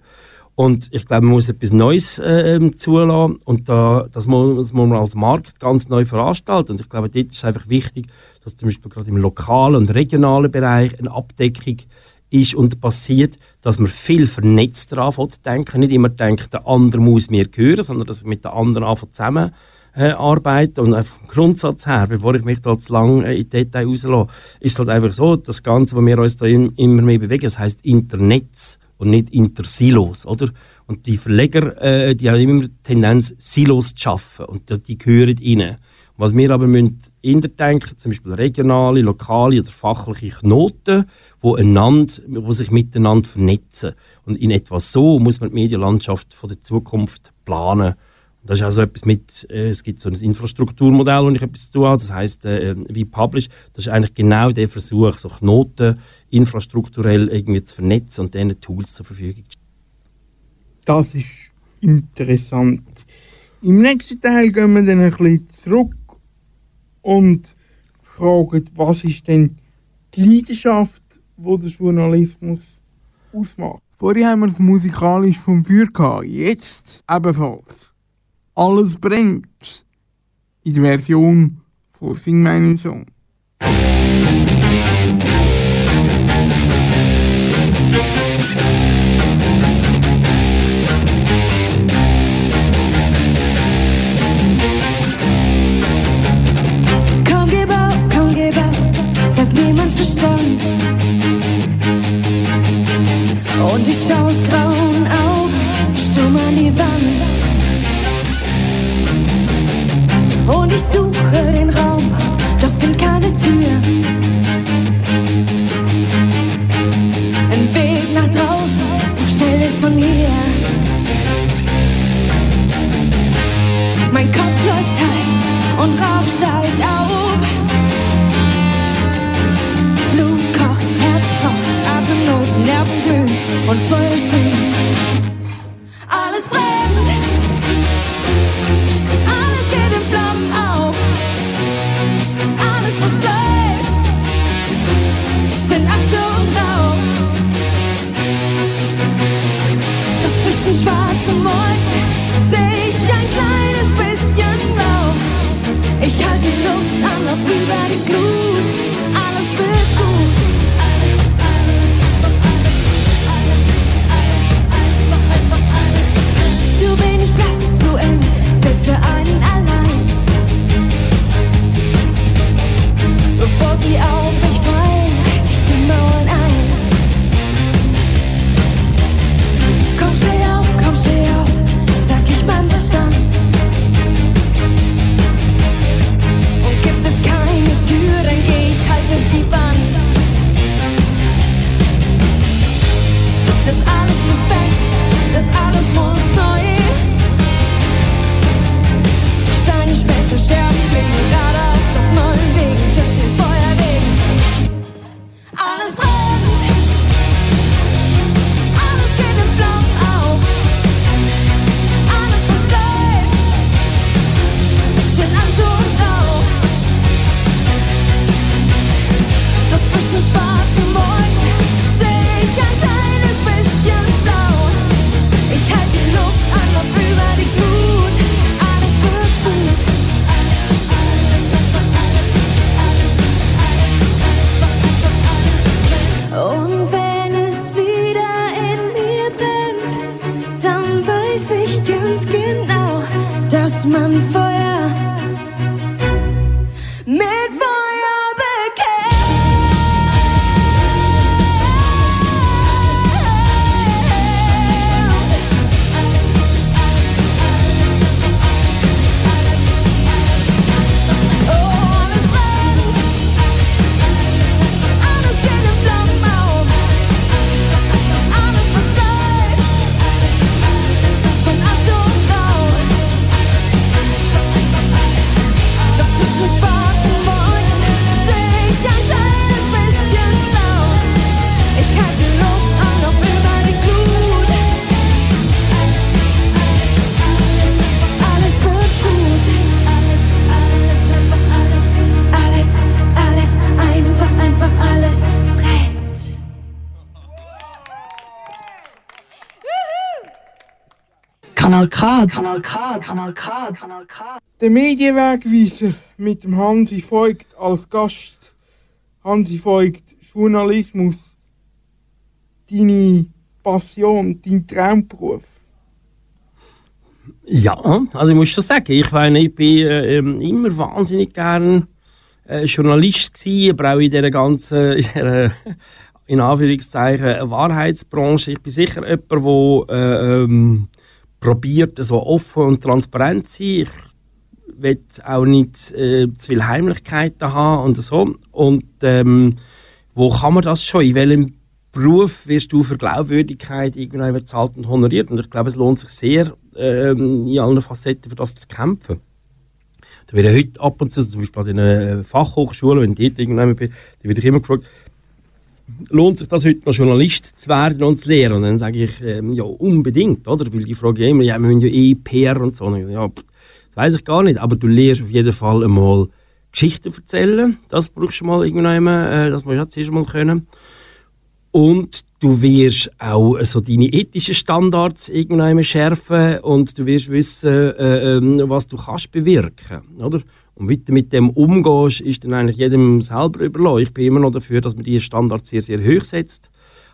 Und ich glaube, man muss etwas Neues äh, zulassen und da, das, muss, das muss man als Markt ganz neu veranstalten. Und ich glaube, dort ist es einfach wichtig, dass zum Beispiel gerade im lokalen und regionalen Bereich eine Abdeckung ist und passiert, dass man viel vernetzter anfängt denken. Nicht immer denkt, der andere muss mir gehören, sondern dass ich mit der anderen anfängt zusammen äh, arbeiten. Und einfach vom Grundsatz her, bevor ich mich da zu lange äh, in Detail rauslasse, ist es halt einfach so, das Ganze, was wir uns da immer mehr bewegen, das heisst Internet und nicht Intersilos, oder? Und die Verleger, äh, die haben immer die Tendenz, Silos zu schaffen und die, die gehören ihnen. Was wir aber müssen denken, zum Beispiel regionale, lokale oder fachliche Knoten, wo, einander, wo sich miteinander vernetzen. Und in etwa so muss man die Medienlandschaft von der Zukunft planen. Und das ist also etwas mit, äh, es gibt so ein Infrastrukturmodell, wo ich etwas zu tun habe, das heißt äh, wie Publish. Das ist eigentlich genau der Versuch, so Knoten infrastrukturell irgendwie zu vernetzen und denen Tools zur Verfügung zu stellen. Das ist interessant. Im nächsten Teil gehen wir dann ein bisschen zurück und fragen, was ist denn die Leidenschaft, die der Journalismus ausmacht. Vorher haben wir es musikalisch vom Feuer gehabt, jetzt ebenfalls. Alles brennt in der Version von Sing meinen Song. Verstand. Und ich schau aus grauen Augen stumm an die Wand. Und ich suche K. Kanal K. Kanal K. Kanal K. Der Medienwegweiser mit dem Hansi Voigt als Gast. Hansi Voigt, Journalismus. Deine Passion, dein Traumberuf. Ja, also ich muss schon sagen, ich meine, ich bin äh, ähm, immer wahnsinnig gern äh, Journalist gewesen, aber auch in dieser ganzen, in, dieser, in Anführungszeichen, Wahrheitsbranche. Ich bin sicher jemand, der äh, ähm, probiert, so offen und transparent zu sein. Ich will auch nicht äh, zu viel Heimlichkeiten haben und so. Und ähm, wo kann man das schon? In welchem Beruf wirst du für Glaubwürdigkeit irgendwann bezahlt und honoriert? Und ich glaube, es lohnt sich sehr, ähm, in allen Facetten für das zu kämpfen. Da ich heute ab und zu, zum Beispiel an den äh, Fachhochschulen, wenn ich dort irgendwann bin, da werde ich immer gefragt, lohnt sich das heute noch Journalist zu werden und zu lehren? Und dann sage ich, ähm, ja, unbedingt, oder? Weil die fragen ja immer, ja, wir müssen ja eh PR und so. Und ich sage, ja, das weiß ich gar nicht, aber du lernst auf jeden Fall einmal Geschichten erzählen. Das brauchst du mal irgendwann, äh, das musst du ja zuerst mal können. Und du wirst auch so deine ethischen Standards irgendwann schärfen und du wirst wissen, äh, ähm, was du kannst bewirken, oder? Und wie du mit dem umgehst, ist dann eigentlich jedem selber überlassen. Ich bin immer noch dafür, dass man diese Standards sehr, sehr hoch setzt.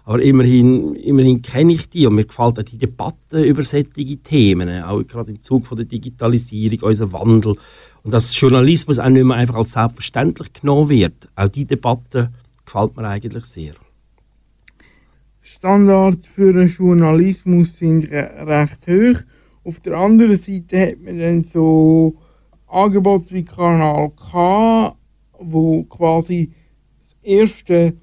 Aber immerhin, immerhin kenne ich die und mir gefällt auch die Debatte über solche Themen, auch gerade im Zug von der Digitalisierung, unser Wandel und dass Journalismus auch nicht mehr einfach als selbstverständlich genommen wird. Auch die Debatte gefällt mir eigentlich sehr. Standards für den Journalismus sind re recht hoch. Auf der anderen Seite hat man dann so Angebote wie Kanal K, wo quasi das erste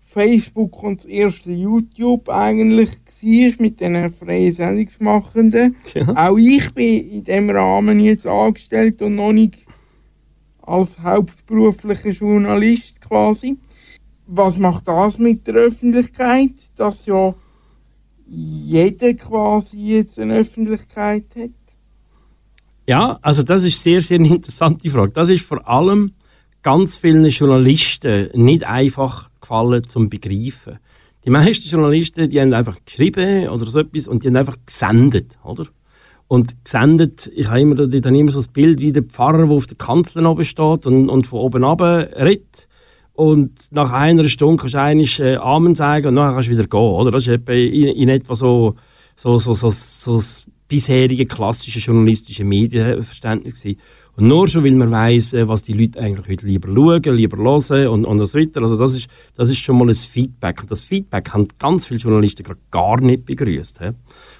Facebook und das erste YouTube eigentlich war mit den freien Sendungsmachenden. Ja. Auch ich bin in dem Rahmen jetzt angestellt und noch nicht als hauptberuflicher Journalist quasi. Was macht das mit der Öffentlichkeit? Dass ja jeder quasi jetzt eine Öffentlichkeit hat. Ja, also das ist sehr, sehr eine interessante Frage. Das ist vor allem ganz vielen Journalisten nicht einfach gefallen zum Begreifen. Die meisten Journalisten, die haben einfach geschrieben oder so etwas und die haben einfach gesendet, oder? Und gesendet, ich habe immer, ich habe immer so das Bild wie der Pfarrer, der auf der Kanzel oben steht und, und von oben runter redet. Und nach einer Stunde kannst du eigentlich äh, Amen sagen und dann kannst du wieder gehen, oder? Das ist in, in etwa so, so, so, so, so das bisherige klassische journalistische Medienverständnis gewesen. Und nur schon, weil man weiss, äh, was die Leute eigentlich heute lieber schauen, lieber hören und, und so weiter. Also das ist, das ist schon mal ein Feedback. Und das Feedback haben ganz viele Journalisten gerade gar nicht begrüßt. He?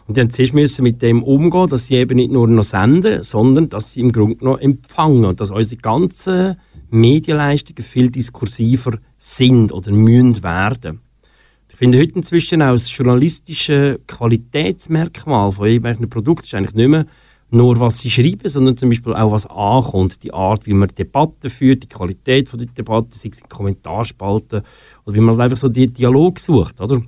Und die zuerst müssen mit dem umgehen, dass sie eben nicht nur noch senden, sondern dass sie im Grunde noch empfangen. Und dass unsere ganzen Medienleistungen viel diskursiver sind oder müssen werden. Finde heute inzwischen auch das journalistische Qualitätsmerkmal von irgendwelchen Produkten ist eigentlich nicht mehr nur, was sie schreiben, sondern zum Beispiel auch, was ankommt. Die Art, wie man Debatten führt, die Qualität der Debatte, sei es in Kommentarspalten oder wie man einfach so den Dialog sucht, oder?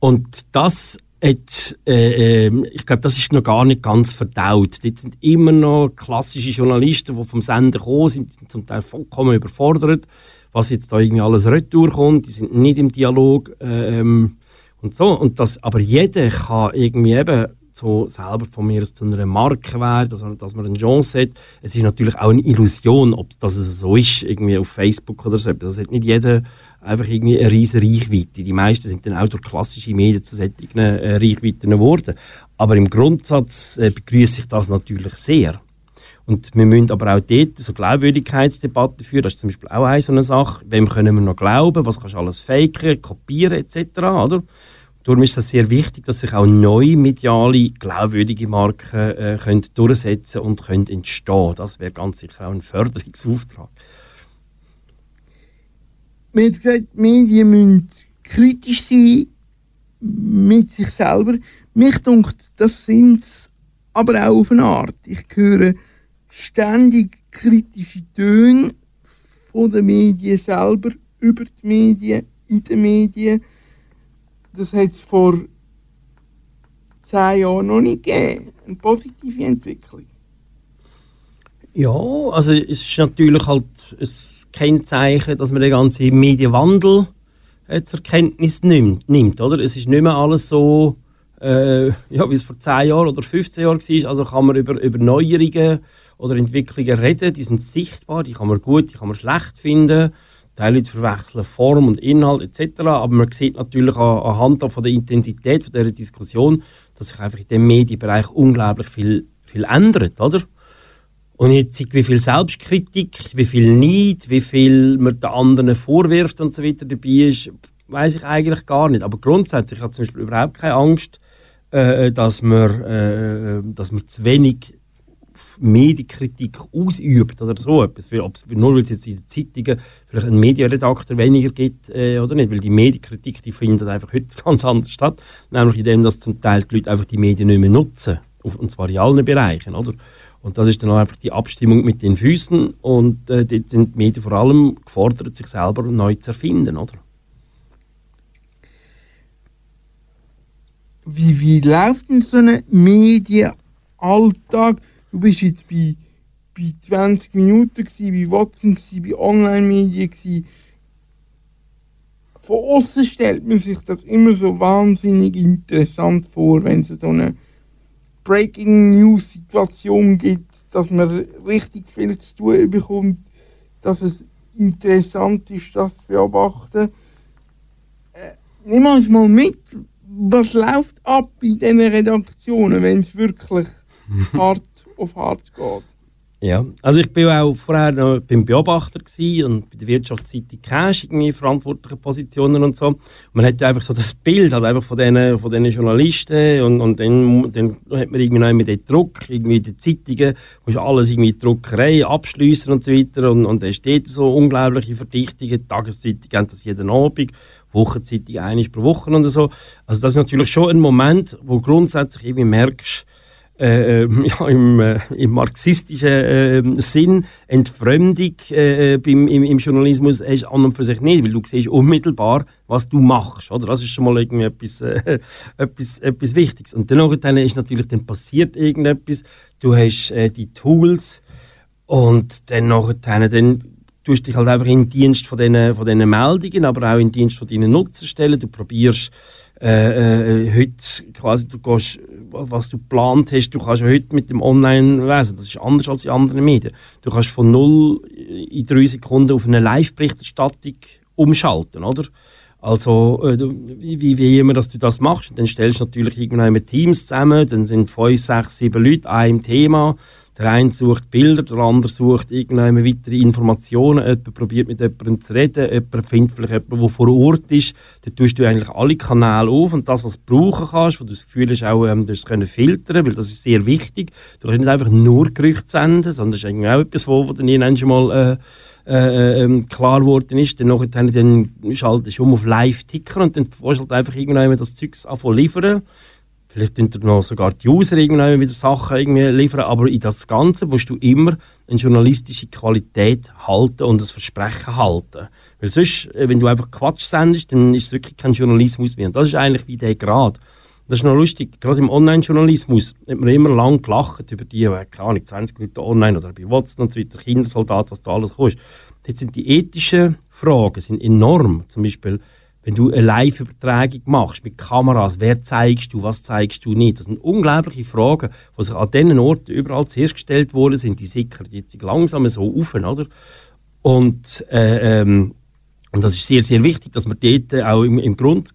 Und das hat, äh, äh, ich glaube, das ist noch gar nicht ganz verdaut. Dort sind immer noch klassische Journalisten, die vom Sender kommen, sind zum Teil vollkommen überfordert, was jetzt da irgendwie alles retour kommt. Die sind nicht im Dialog ähm, und so. Und das, aber jeder kann irgendwie eben so selber von mir zu einer Marke werden, dass, dass man eine Chance hat. Es ist natürlich auch eine Illusion, ob das so ist, irgendwie auf Facebook oder so. Das hat nicht jeder einfach irgendwie eine riesige Reichweite. Die meisten sind dann auch durch klassische Medien zu solchen äh, Reichweiten geworden. Aber im Grundsatz äh, begrüße ich das natürlich sehr. Und wir müssen aber auch dort so Glaubwürdigkeitsdebatten führen. Das ist zum Beispiel auch eine so eine Sache. Wem können wir noch glauben? Was kannst du alles faken, kopieren etc. Oder? Darum ist es sehr wichtig, dass sich auch neue mediale, glaubwürdige Marken äh, können durchsetzen und können entstehen. Das wäre ganz sicher auch ein Förderungsauftrag. Man hat gesagt, die Medien müssen kritisch sein mit sich selber. Mich denkt, das sind aber auch auf eine Art. Ich höre ständig kritische Töne von den Medien selber, über die Medien, in den Medien. Das hat es vor zehn Jahren noch nicht gegeben. Eine positive Entwicklung. Ja, also es ist natürlich halt ein Kennzeichen, dass man den ganzen Medienwandel äh, zur Kenntnis nimmt, nimmt, oder? Es ist nicht mehr alles so äh, ja, wie es vor 10 Jahren oder 15 Jahren war. Also kann man über, über Neuerungen oder Entwicklungen reden, die sind sichtbar, die kann man gut, die kann man schlecht finden. Teilweise verwechseln Form und Inhalt etc. Aber man sieht natürlich an- anhand von der Intensität von dieser Diskussion, dass sich einfach in dem Medienbereich unglaublich viel, viel ändert, oder? Und jetzt, wie viel Selbstkritik, wie viel Neid, wie viel man den anderen vorwirft und so weiter dabei ist, weiß ich eigentlich gar nicht. Aber grundsätzlich ich zum Beispiel überhaupt keine Angst, äh, dass, man, äh, dass man zu wenig Medienkritik ausübt oder so etwas. Für, nur weil es jetzt in den Zeitungen vielleicht einen Medienredakteur weniger gibt äh, oder nicht. Weil die Medienkritik, die findet einfach heute ganz anders statt. Nämlich in dem, dass zum Teil die Leute einfach die Medien nicht mehr nutzen. Und zwar in allen Bereichen. Oder? Und das ist dann auch einfach die Abstimmung mit den Füßen. Und äh, dort sind die Medien vor allem gefordert, sich selber neu zu erfinden. Oder? Wie, wie läuft denn so ein Medienalltag? Du bist jetzt bei, bei 20 Minuten, gewesen, bei Watson, gewesen, bei Online-Medien. Von außen stellt man sich das immer so wahnsinnig interessant vor, wenn es so eine Breaking-News-Situation gibt, dass man richtig viel zu tun bekommt, dass es interessant ist, das zu beobachten. Äh, nimm uns mal mit, was läuft ab in diesen Redaktionen, wenn es wirklich hart auf hart geht. Ja, also ich bin auch vorher noch beim Beobachter und bei der Wirtschaftszeitung Cash irgendwie in verantwortlichen Positionen und so. Und man hat ja einfach so das Bild halt einfach von diesen von Journalisten und, und dann, dann hat man irgendwie noch immer den Druck, irgendwie die Zeitungen, muss alles irgendwie Druckerei abschliessen und so weiter und, und dann steht so unglaubliche Verdichtungen, Tageszeitung haben das jeden Abend, Wochenzeitung einmal pro Woche und so. Also das ist natürlich schon ein Moment, wo grundsätzlich irgendwie merkst, äh, ähm, ja, im, äh, im marxistischen äh, Sinn Entfremdung äh, beim, im, im Journalismus du an und für sich nicht, weil du siehst unmittelbar, was du machst. Oder? Das ist schon mal irgendwie etwas, äh, etwas, etwas Wichtiges. Und dann, dann ist natürlich dann passiert irgendetwas, du hast äh, die Tools und dann nachher dann tust dich halt einfach in den Dienst von diesen, von Meldungen, aber auch in den Dienst von deinen Nutzer stellen. Du probierst äh, äh, heute quasi, du gehst, was du geplant hast, du kannst heute mit dem Online-Wesen, das ist anders als in anderen Medien, du kannst von null in drei Sekunden auf eine Live-Berichterstattung umschalten, oder? Also, äh, wie, wie immer, dass du das machst, dann stellst du natürlich irgendwann mit Teams zusammen, dann sind fünf, sechs, sieben Leute an einem Thema, der eine sucht Bilder, der andere sucht irgendwann weitere Informationen, jemand probiert mit jemandem zu reden, jemand findet vielleicht jemanden, der vor Ort ist, dann tust du eigentlich alle Kanäle auf und das, was du brauchen kannst, wo du das Gefühl hast, auch ähm, du können filtern, weil das ist sehr wichtig. Du kannst nicht einfach nur Gerüchte senden, sondern das ist irgendwie auch etwas, wo, wo dann irgendwann mal äh, äh, ähm, klar geworden ist. Dann, nachher, dann, schaltest du um auf Live-Ticker und dann willst du halt einfach irgendwann das Zeug anfangen liefern. Vielleicht noch sogar die User irgendwann wieder Sachen irgendwie liefern, aber in das Ganze musst du immer eine journalistische Qualität halten und das Versprechen halten. Weil sonst, äh, wenn du einfach Quatsch sendest, dann ist es wirklich kein Journalismus mehr. Und das ist eigentlich wie der Grad. Das ist noch lustig, gerade im Online-Journalismus hat man immer lang gelacht über die, äh, keine Ahnung, 20 Minuten online oder bei WhatsApp und so weiter, Kindersoldat, was da alles kostet. Jetzt sind die ethischen Fragen sind enorm. Zum Beispiel, wenn du eine Live-Übertragung machst mit Kameras, wer zeigst du, was zeigst du nicht? Das sind unglaubliche Fragen, die sich an diesen Orten überall zuerst gestellt worden sind. Die sickern jetzt langsam so auf, oder? Und, äh, ähm, und das ist sehr, sehr wichtig, dass man dort auch im, im Grund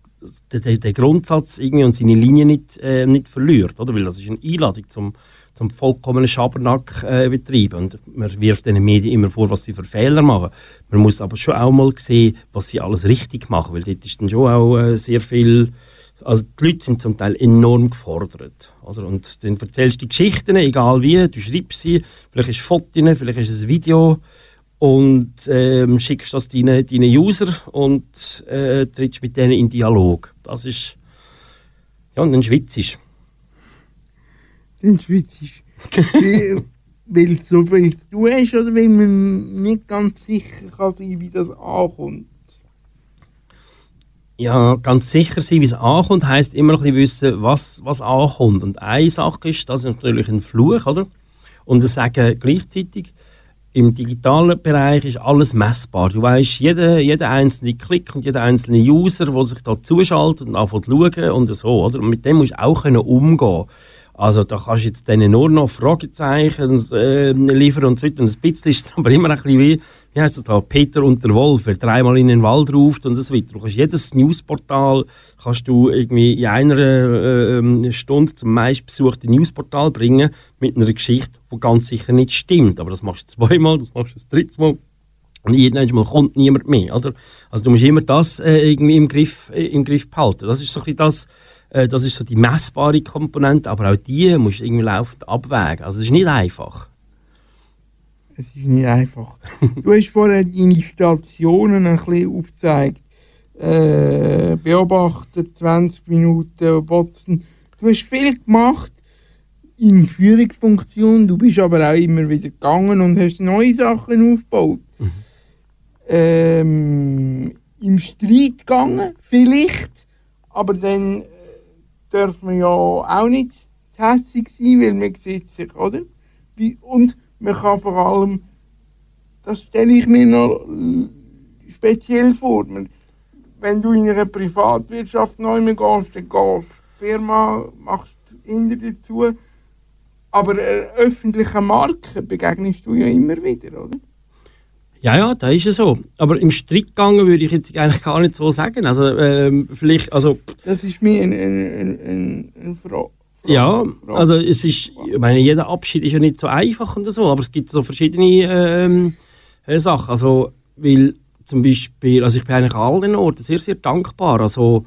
den, den, den Grundsatz irgendwie und seine Linie nicht, äh, nicht verliert, oder? Weil das ist eine Einladung zum, zum vollkommenen Schabernack äh, betreiben. Und man wirft den Medien immer vor, was sie für Fehler machen. Man muss aber schon auch mal sehen, was sie alles richtig machen, weil dort ist dann schon auch äh, sehr viel, also die Leute sind zum Teil enorm gefordert. Oder? Und dann erzählst du die Geschichten, egal wie, du schreibst sie, vielleicht ist es Fotos, vielleicht ist es ein Video und ähm, schickst das deinen, deinen User und äh, trittst mit denen in Dialog. Das ist, ja, und dann schwitzt Den Schweizisch. weil, weil du so viel zu tun hast oder weil man nicht ganz sicher kann sein, wie das ankommt. Ja, ganz sicher sein, wie es ankommt, heisst immer noch ein bisschen wissen, was, was ankommt. Und eine Sache ist, das ist natürlich ein Fluch, oder? Und das sagen gleichzeitig, im digitalen Bereich ist alles messbar. Du weißt, jeder, jeder einzelne Klick und jeder einzelne User, der sich da zuschaltet und anfängt zu schauen und so, oder? Und mit dem musst du auch können umgehen also da kannst du jetzt denen nur noch Fragezeichen äh, liefern und so weiter. Und ein bisschen ist es aber immer ein bisschen wie, wie heisst das da, Peter und der Wolf, der dreimal in den Wald ruft und so weiter. Du kannst jedes Newsportal kannst du irgendwie in einer äh, Stunde zum meistbesuchten Newsportal bringen mit einer Geschichte, die ganz sicher nicht stimmt. Aber das machst du zweimal, das machst du das dritte Mal. Und irgendwann Mal kommt niemand mehr. Oder? Also du musst immer das äh, irgendwie im Griff, äh, im Griff behalten. Das ist so ein bisschen das, äh, das ist so die messbare Komponente, aber auch die musst du irgendwie laufend abwägen. Also es ist nicht einfach. Es ist nicht einfach. du hast vorher deine Stationen ein bisschen aufgezeigt. Äh, beobachtet, 20 Minuten, Watson. Du hast viel gemacht in Führungsfunktion. Du bist aber auch immer wieder gegangen und hast neue Sachen aufgebaut. Mhm. Ähm, Im Streit gegangen, vielleicht, aber dann darf man ja auch nicht hässig sein, weil man sieht sich, oder? Und man kann vor allem, das stelle ich mir noch speziell vor, wenn du in einer Privatwirtschaft neu gehst, dann gehst du Firma, machst Inder dazu, aber einer öffentlichen Marke begegnest du ja immer wieder, oder? Ja, ja, da ist es so. Aber im Strickgang würde ich jetzt eigentlich gar nicht so sagen. Also, ähm, vielleicht, also... Das ist mir eine ein, ein, ein Frage. Ja, also es ist, ich meine, jeder Abschied ist ja nicht so einfach und so, aber es gibt so verschiedene ähm, äh, Sachen. Also, weil zum Beispiel, also ich bin eigentlich an allen Orten sehr, sehr dankbar. Also,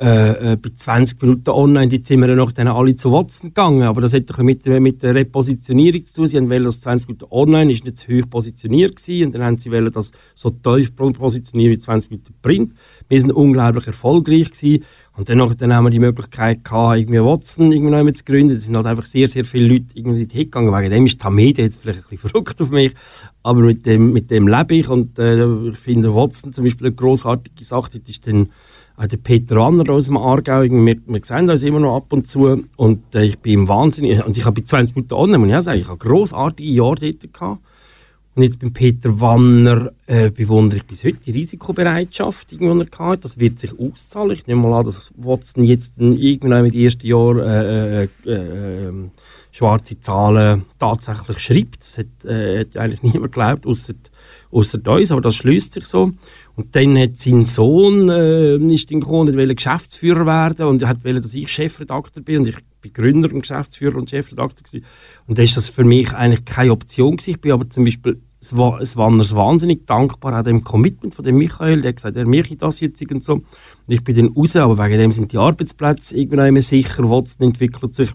äh, äh, bei 20 Minuten online, die sind wir noch dann alle zu Watson gegangen. Aber das hat mit, mit der Repositionierung zu tun. Sie haben das 20 Minuten online ist nicht zu hoch positioniert gewesen, und dann haben sie wollen das so tief positionieren wie 20 Minuten Print. Wir sind unglaublich erfolgreich gewesen. Und dann, dann haben wir die Möglichkeit gehabt, irgendwie Watson irgendwie noch zu gründen. Es sind halt einfach sehr, sehr viele Leute irgendwie dorthin. Wegen dem ist die Media jetzt vielleicht ein bisschen verrückt auf mich. Aber mit dem, mit dem lebe ich. Und äh, ich finde Watson zum Beispiel eine grossartige Sache. Das ist dann auch der Peter Wanner aus dem Aargau, wir, wir sehen das immer noch ab und zu und äh, ich bin im Wahnsinn, und ich habe bei 20 Minuten online, und ich sagen, ich habe grossartige Jahre dort gehabt. Und jetzt beim Peter Wanner äh, bewundere ich bis heute die Risikobereitschaft, die er hatte. Das wird sich auszahlen. Ich nehme mal an, dass Watson jetzt irgendwann mit ersten Jahr äh, äh, äh, schwarze Zahlen tatsächlich schreibt. Das hat, äh, hat eigentlich niemand geglaubt, außer uns, aber das schließt sich so. Und dann hat sein Sohn äh, ist dann gekommen, wollte Geschäftsführer werden und er wollte, dass ich Chefredakteur bin und ich bin Gründer und Geschäftsführer und Chefredakteur gewesen. Und da ist das für mich eigentlich keine Option gewesen. Ich bin aber zum Beispiel es war, es war wahnsinnig dankbar an dem Commitment von dem Michael, der hat gesagt, er mache das jetzt und so. Und ich bin dann raus, aber wegen dem sind die Arbeitsplätze irgendwann immer sicher, Watson entwickelt sich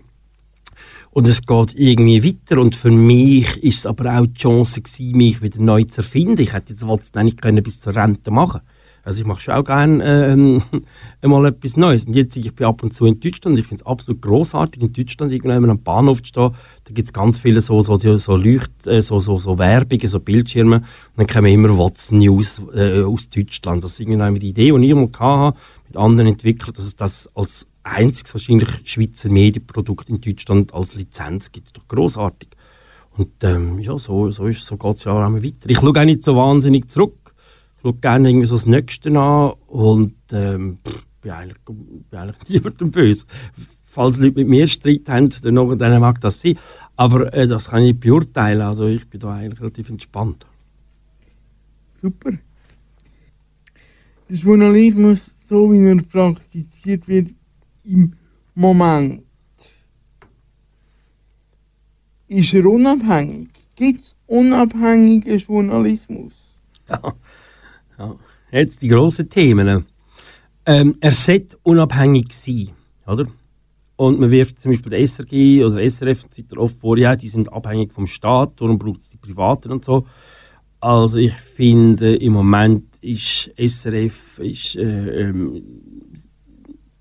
und es geht irgendwie weiter. Und für mich ist es aber auch die Chance gewesen, mich wieder neu zu erfinden. Ich hätte jetzt Watson nicht können bis zur Rente machen also ich mache schon auch gerne ähm, einmal etwas Neues. Und jetzt ich bin ab und zu in Deutschland. Ich finde es absolut großartig in Deutschland irgendwann am Bahnhof zu stehen. Da gibt es ganz viele so, so, so Leucht, äh, so, so, so Werbungen, so Bildschirme. Und dann kommen immer Watson News äh, aus Deutschland. Das ist irgendwie die Idee, die ich mal hatte, mit anderen entwickelt, dass es das als einziges wahrscheinlich Schweizer Medienprodukt in Deutschland als Lizenz gibt. Doch großartig. Und ähm, ja, so, so, so geht es ja auch immer weiter. Ich schaue auch nicht so wahnsinnig zurück. Ich schaue gerne irgendwie so das Nächste an und ähm, pff, bin eigentlich, bin eigentlich niemandem böse. Falls Leute mit mir Streit haben, dann, dann mag das sein. Aber äh, das kann ich beurteilen. Also ich bin da eigentlich relativ entspannt. Super. Der Journalismus, so wie er praktiziert wird, im Moment. Ist er unabhängig? Gibt es unabhängigen Journalismus? Ja. ja. Jetzt die grossen Themen. Ähm, er sollte unabhängig sein, oder? Und man wirft zum Beispiel der SRG oder SRF oft vor, ja, die sind abhängig vom Staat, darum braucht es die Privaten und so. Also ich finde, im Moment ist SRF ist, äh, ähm,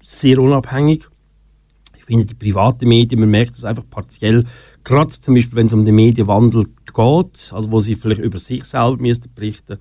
sehr unabhängig. Ich finde, die privaten Medien, man merkt das einfach partiell, gerade zum Beispiel, wenn es um den Medienwandel geht, also wo sie vielleicht über sich selber müssten berichten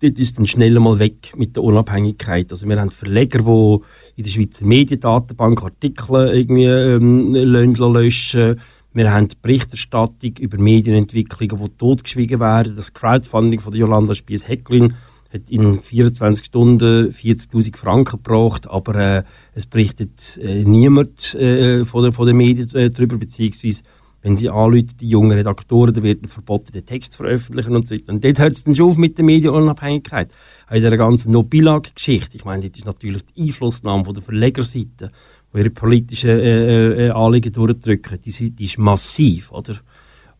dort ist dann schnell mal weg mit der Unabhängigkeit. Also wir haben Verleger, die in der Schweizer Mediendatenbank Artikel irgendwie ähm, löschen. Wir haben Berichterstattung über Medienentwicklungen, die totgeschwiegen werden. Das Crowdfunding von Jolanda Spies-Hecklin hat in 24 Stunden 40.000 Franken gebracht, aber äh, es berichtet äh, niemand äh, von, der, von den Medien äh, darüber, beziehungsweise wenn sie anrufen, die jungen Redaktoren, dann wird verboten, den Text zu veröffentlichen und so weiter. Und dort hört es dann schon auf mit der Medienunabhängigkeit. Auch in dieser ganzen No-Bilag-Geschichte, ich meine, das ist natürlich die Einflussnahme von der Verlegerseite, die ihre politischen äh, äh, Anliegen durchdrücken, die, die ist massiv, oder?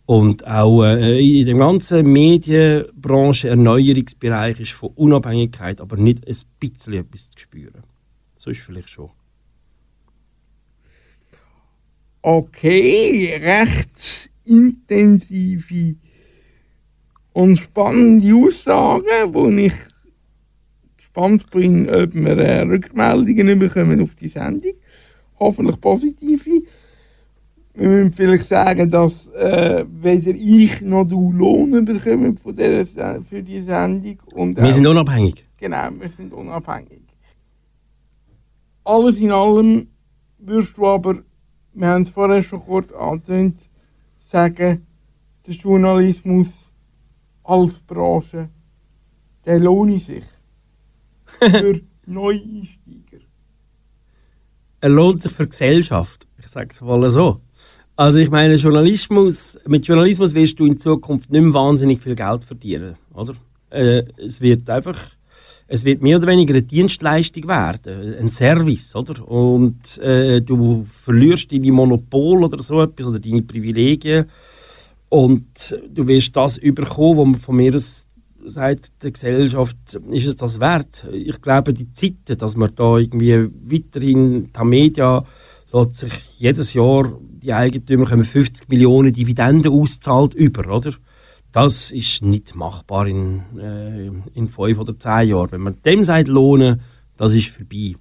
Und auch äh, in dem ganzen Medienbranche, Erneuerungsbereich ist von Unabhängigkeit aber nicht ein bisschen etwas zu spüren. So ist vielleicht schon. Okay, recht intensive und spannende Aussagen, wo ich gespannt bin, ob wir äh, Rückmeldungen bekommen auf die Sendung. Hoffentlich positive. Wir müssen vielleicht sagen, dass äh, weder ich noch du Lohn bekommen von Se- für die Sendung. Und Wir sind unabhängig. Genau, wir sind unabhängig. Alles in allem wirst du aber, wir haben es vorher schon kurz angetönt, sagen, der Journalismus als Branche, der lohnt sich. Für Neueinsteiger. er lohnt sich für die Gesellschaft. Ich sage es mal so. Also ich meine, Journalismus, mit Journalismus wirst du in Zukunft nicht mehr wahnsinnig viel Geld verdienen, oder? Äh, es wird einfach, es wird mehr oder weniger eine Dienstleistung werden, ein Service, oder? Und äh, du verlierst deine Monopol oder so etwas oder deine Privilegien und du wirst das überkommen, wo man von mir sagt, der Gesellschaft, ist es das wert? Ich glaube, die Zeiten, dass man da irgendwie weiterhin, die Media lässt sich jedes Jahr, die Eigentümer kommen 50 Millionen Dividenden auszahlt über, oder? Das ist nicht machbar in, äh, in fünf oder zehn Jahren. Wenn man dem sagt, lohnen, das ist vorbei.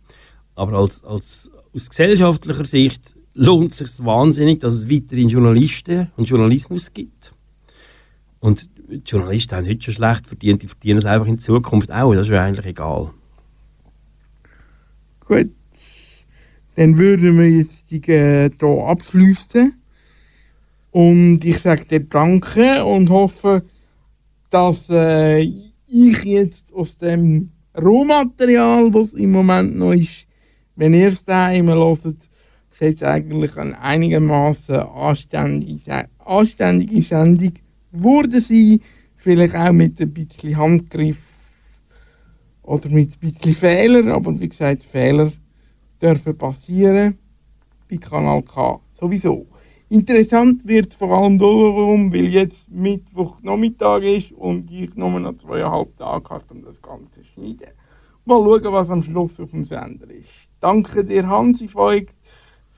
Aber als, als, aus gesellschaftlicher Sicht lohnt es sich wahnsinnig, dass es weiterhin Journalisten und Journalismus gibt. Und die Journalisten haben heute schon schlecht verdient, die verdienen es einfach in Zukunft auch. Das ist ja eigentlich egal. Gut, dann würden wir jetzt äh, hier abschließen. Und ich sage dir Danke und hoffe, dass äh, ich jetzt aus dem Rohmaterial, was im Moment noch ist, wenn ihr es daheim hört, es jetzt eigentlich eine einigermaßen anständige, anständige Sendung wurde sie, vielleicht auch mit ein bisschen Handgriff oder mit ein bisschen Fehler, aber wie gesagt, Fehler dürfen passieren bei Kanal K sowieso. Interessant wird vor allem darum, weil jetzt Mittwoch Nachmittag ist und ich nur noch zweieinhalb Tage habe, um das Ganze zu schneiden. Mal schauen, was am Schluss auf dem Sender ist. Danke dir, Hansi Voigt,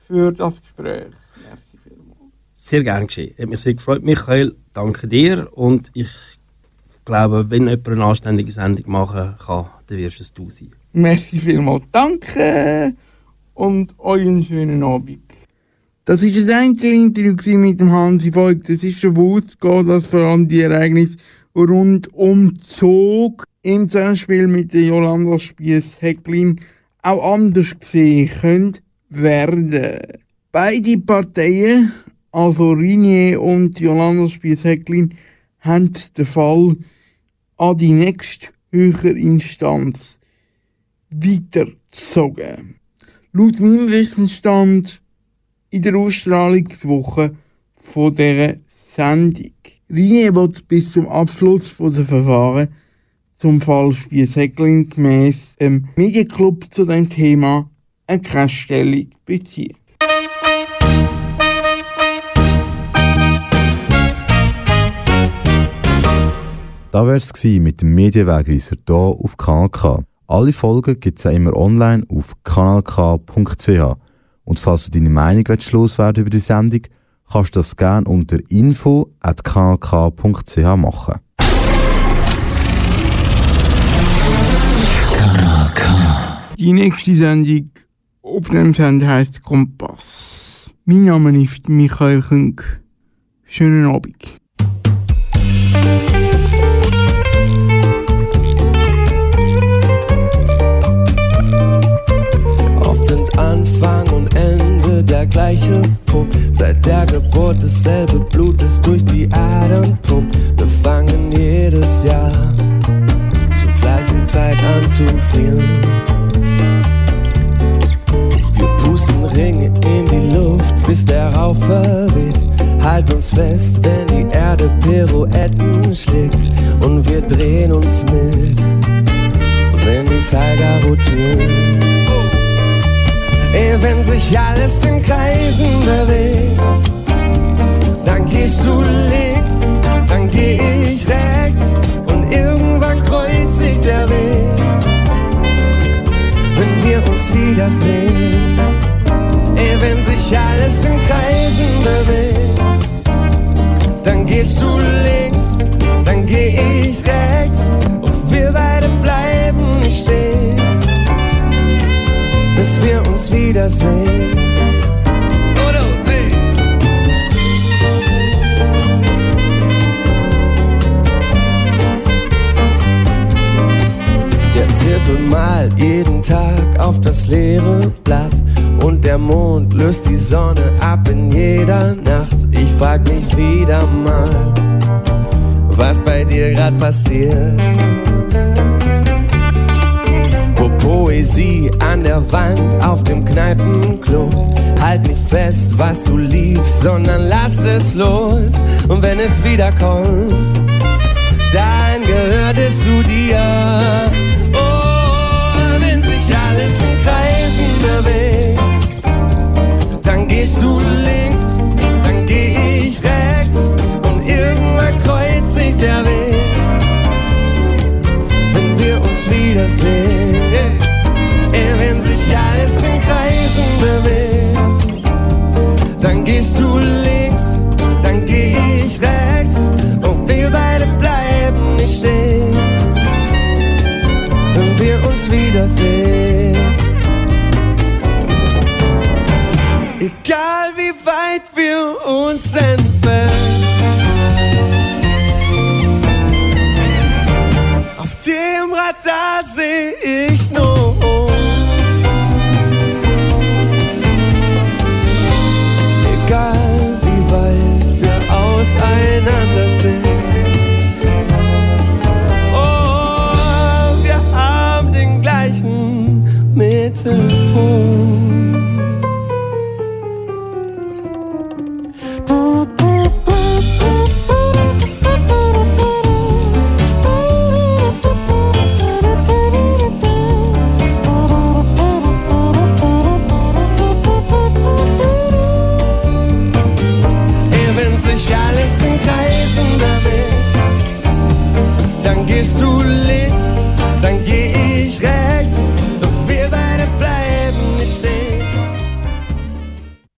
für das Gespräch. Merci vielmals. Sehr gern geschehen. Hat mich sehr gefreut, Michael. Danke dir. Und ich glaube, wenn jemand eine anständige Sendung machen kann, dann wirst es du sein. Merci vielmals. Danke und euch einen schönen Abend. Das war das Einzelinterview gewesen mit dem Hansi Voigt. Es ist schon ausgegangen, dass vor allem die Ereignisse rund um Zug im Zusammenspiel mit der Jolanda Spiess Hecklin auch anders gesehen können werden. Beide Parteien, also Rinier und Jolanda Spiess Hecklin, haben den Fall an die nächste höhere Instanz weitergezogen. Laut meinem Wissensstand in der Ausstrahlungswoche von dieser Sendung. Rini wird bis zum Abschluss von der Verfahren zum Fall Spiessheckling gemäss dem Medienclub zu dem Thema eine Krassstellung beziehen. Da wär's gsi mit dem Medienwegweiser hier auf Kanal K. Alle Folgen gibt's auch immer online auf kanalk.ch. Und falls du deine Meinung loswerden über die Sendung, kannst du das gerne unter info.kanalk.ch machen. Die nächste Sendung auf dem Sender heisst Kompass. Mein Name ist Michael Künk. Schönen Abend. Gleiche Punkt. Seit der Geburt dasselbe Blut, das durch die Adern pumpt. Wir fangen jedes Jahr zur gleichen Zeit an zu frieren. Wir pusten Ringe in die Luft, bis der Rauch verweht. Halten uns fest, wenn die Erde Pirouetten schlägt. Und wir drehen uns mit, wenn die Zeiger rotieren. Ey, wenn sich alles in Kreisen bewegt, dann gehst du links, dann geh ich rechts und irgendwann kreuzt sich der Weg. Wenn wir uns wiedersehen, ey, wenn sich alles in Kreisen bewegt, dann gehst du links, dann geh ich rechts bis wir uns wiedersehen. Der Zirkel malt jeden Tag auf das leere Blatt und der Mond löst die Sonne ab in jeder Nacht. Ich frag mich wieder mal, was bei dir grad passiert. Kneipenklo. Halt nicht fest, was du liebst, sondern lass es los. Und wenn es wiederkommt, dann gehört es zu dir. Oh, wenn sich alles in Kreisen bewegt, dann gehst du links, dann geh ich rechts und irgendwann kreuzt sich der Weg wenn wir uns wiedersehen. Ey, wenn sich alles in Kreisen bewegt, dann gehst du links, dann geh ich rechts und wir beide bleiben nicht stehen. Wenn wir uns wiedersehen. Egal wie weit wir uns entfernen. Auf dem Radar seh ich Egal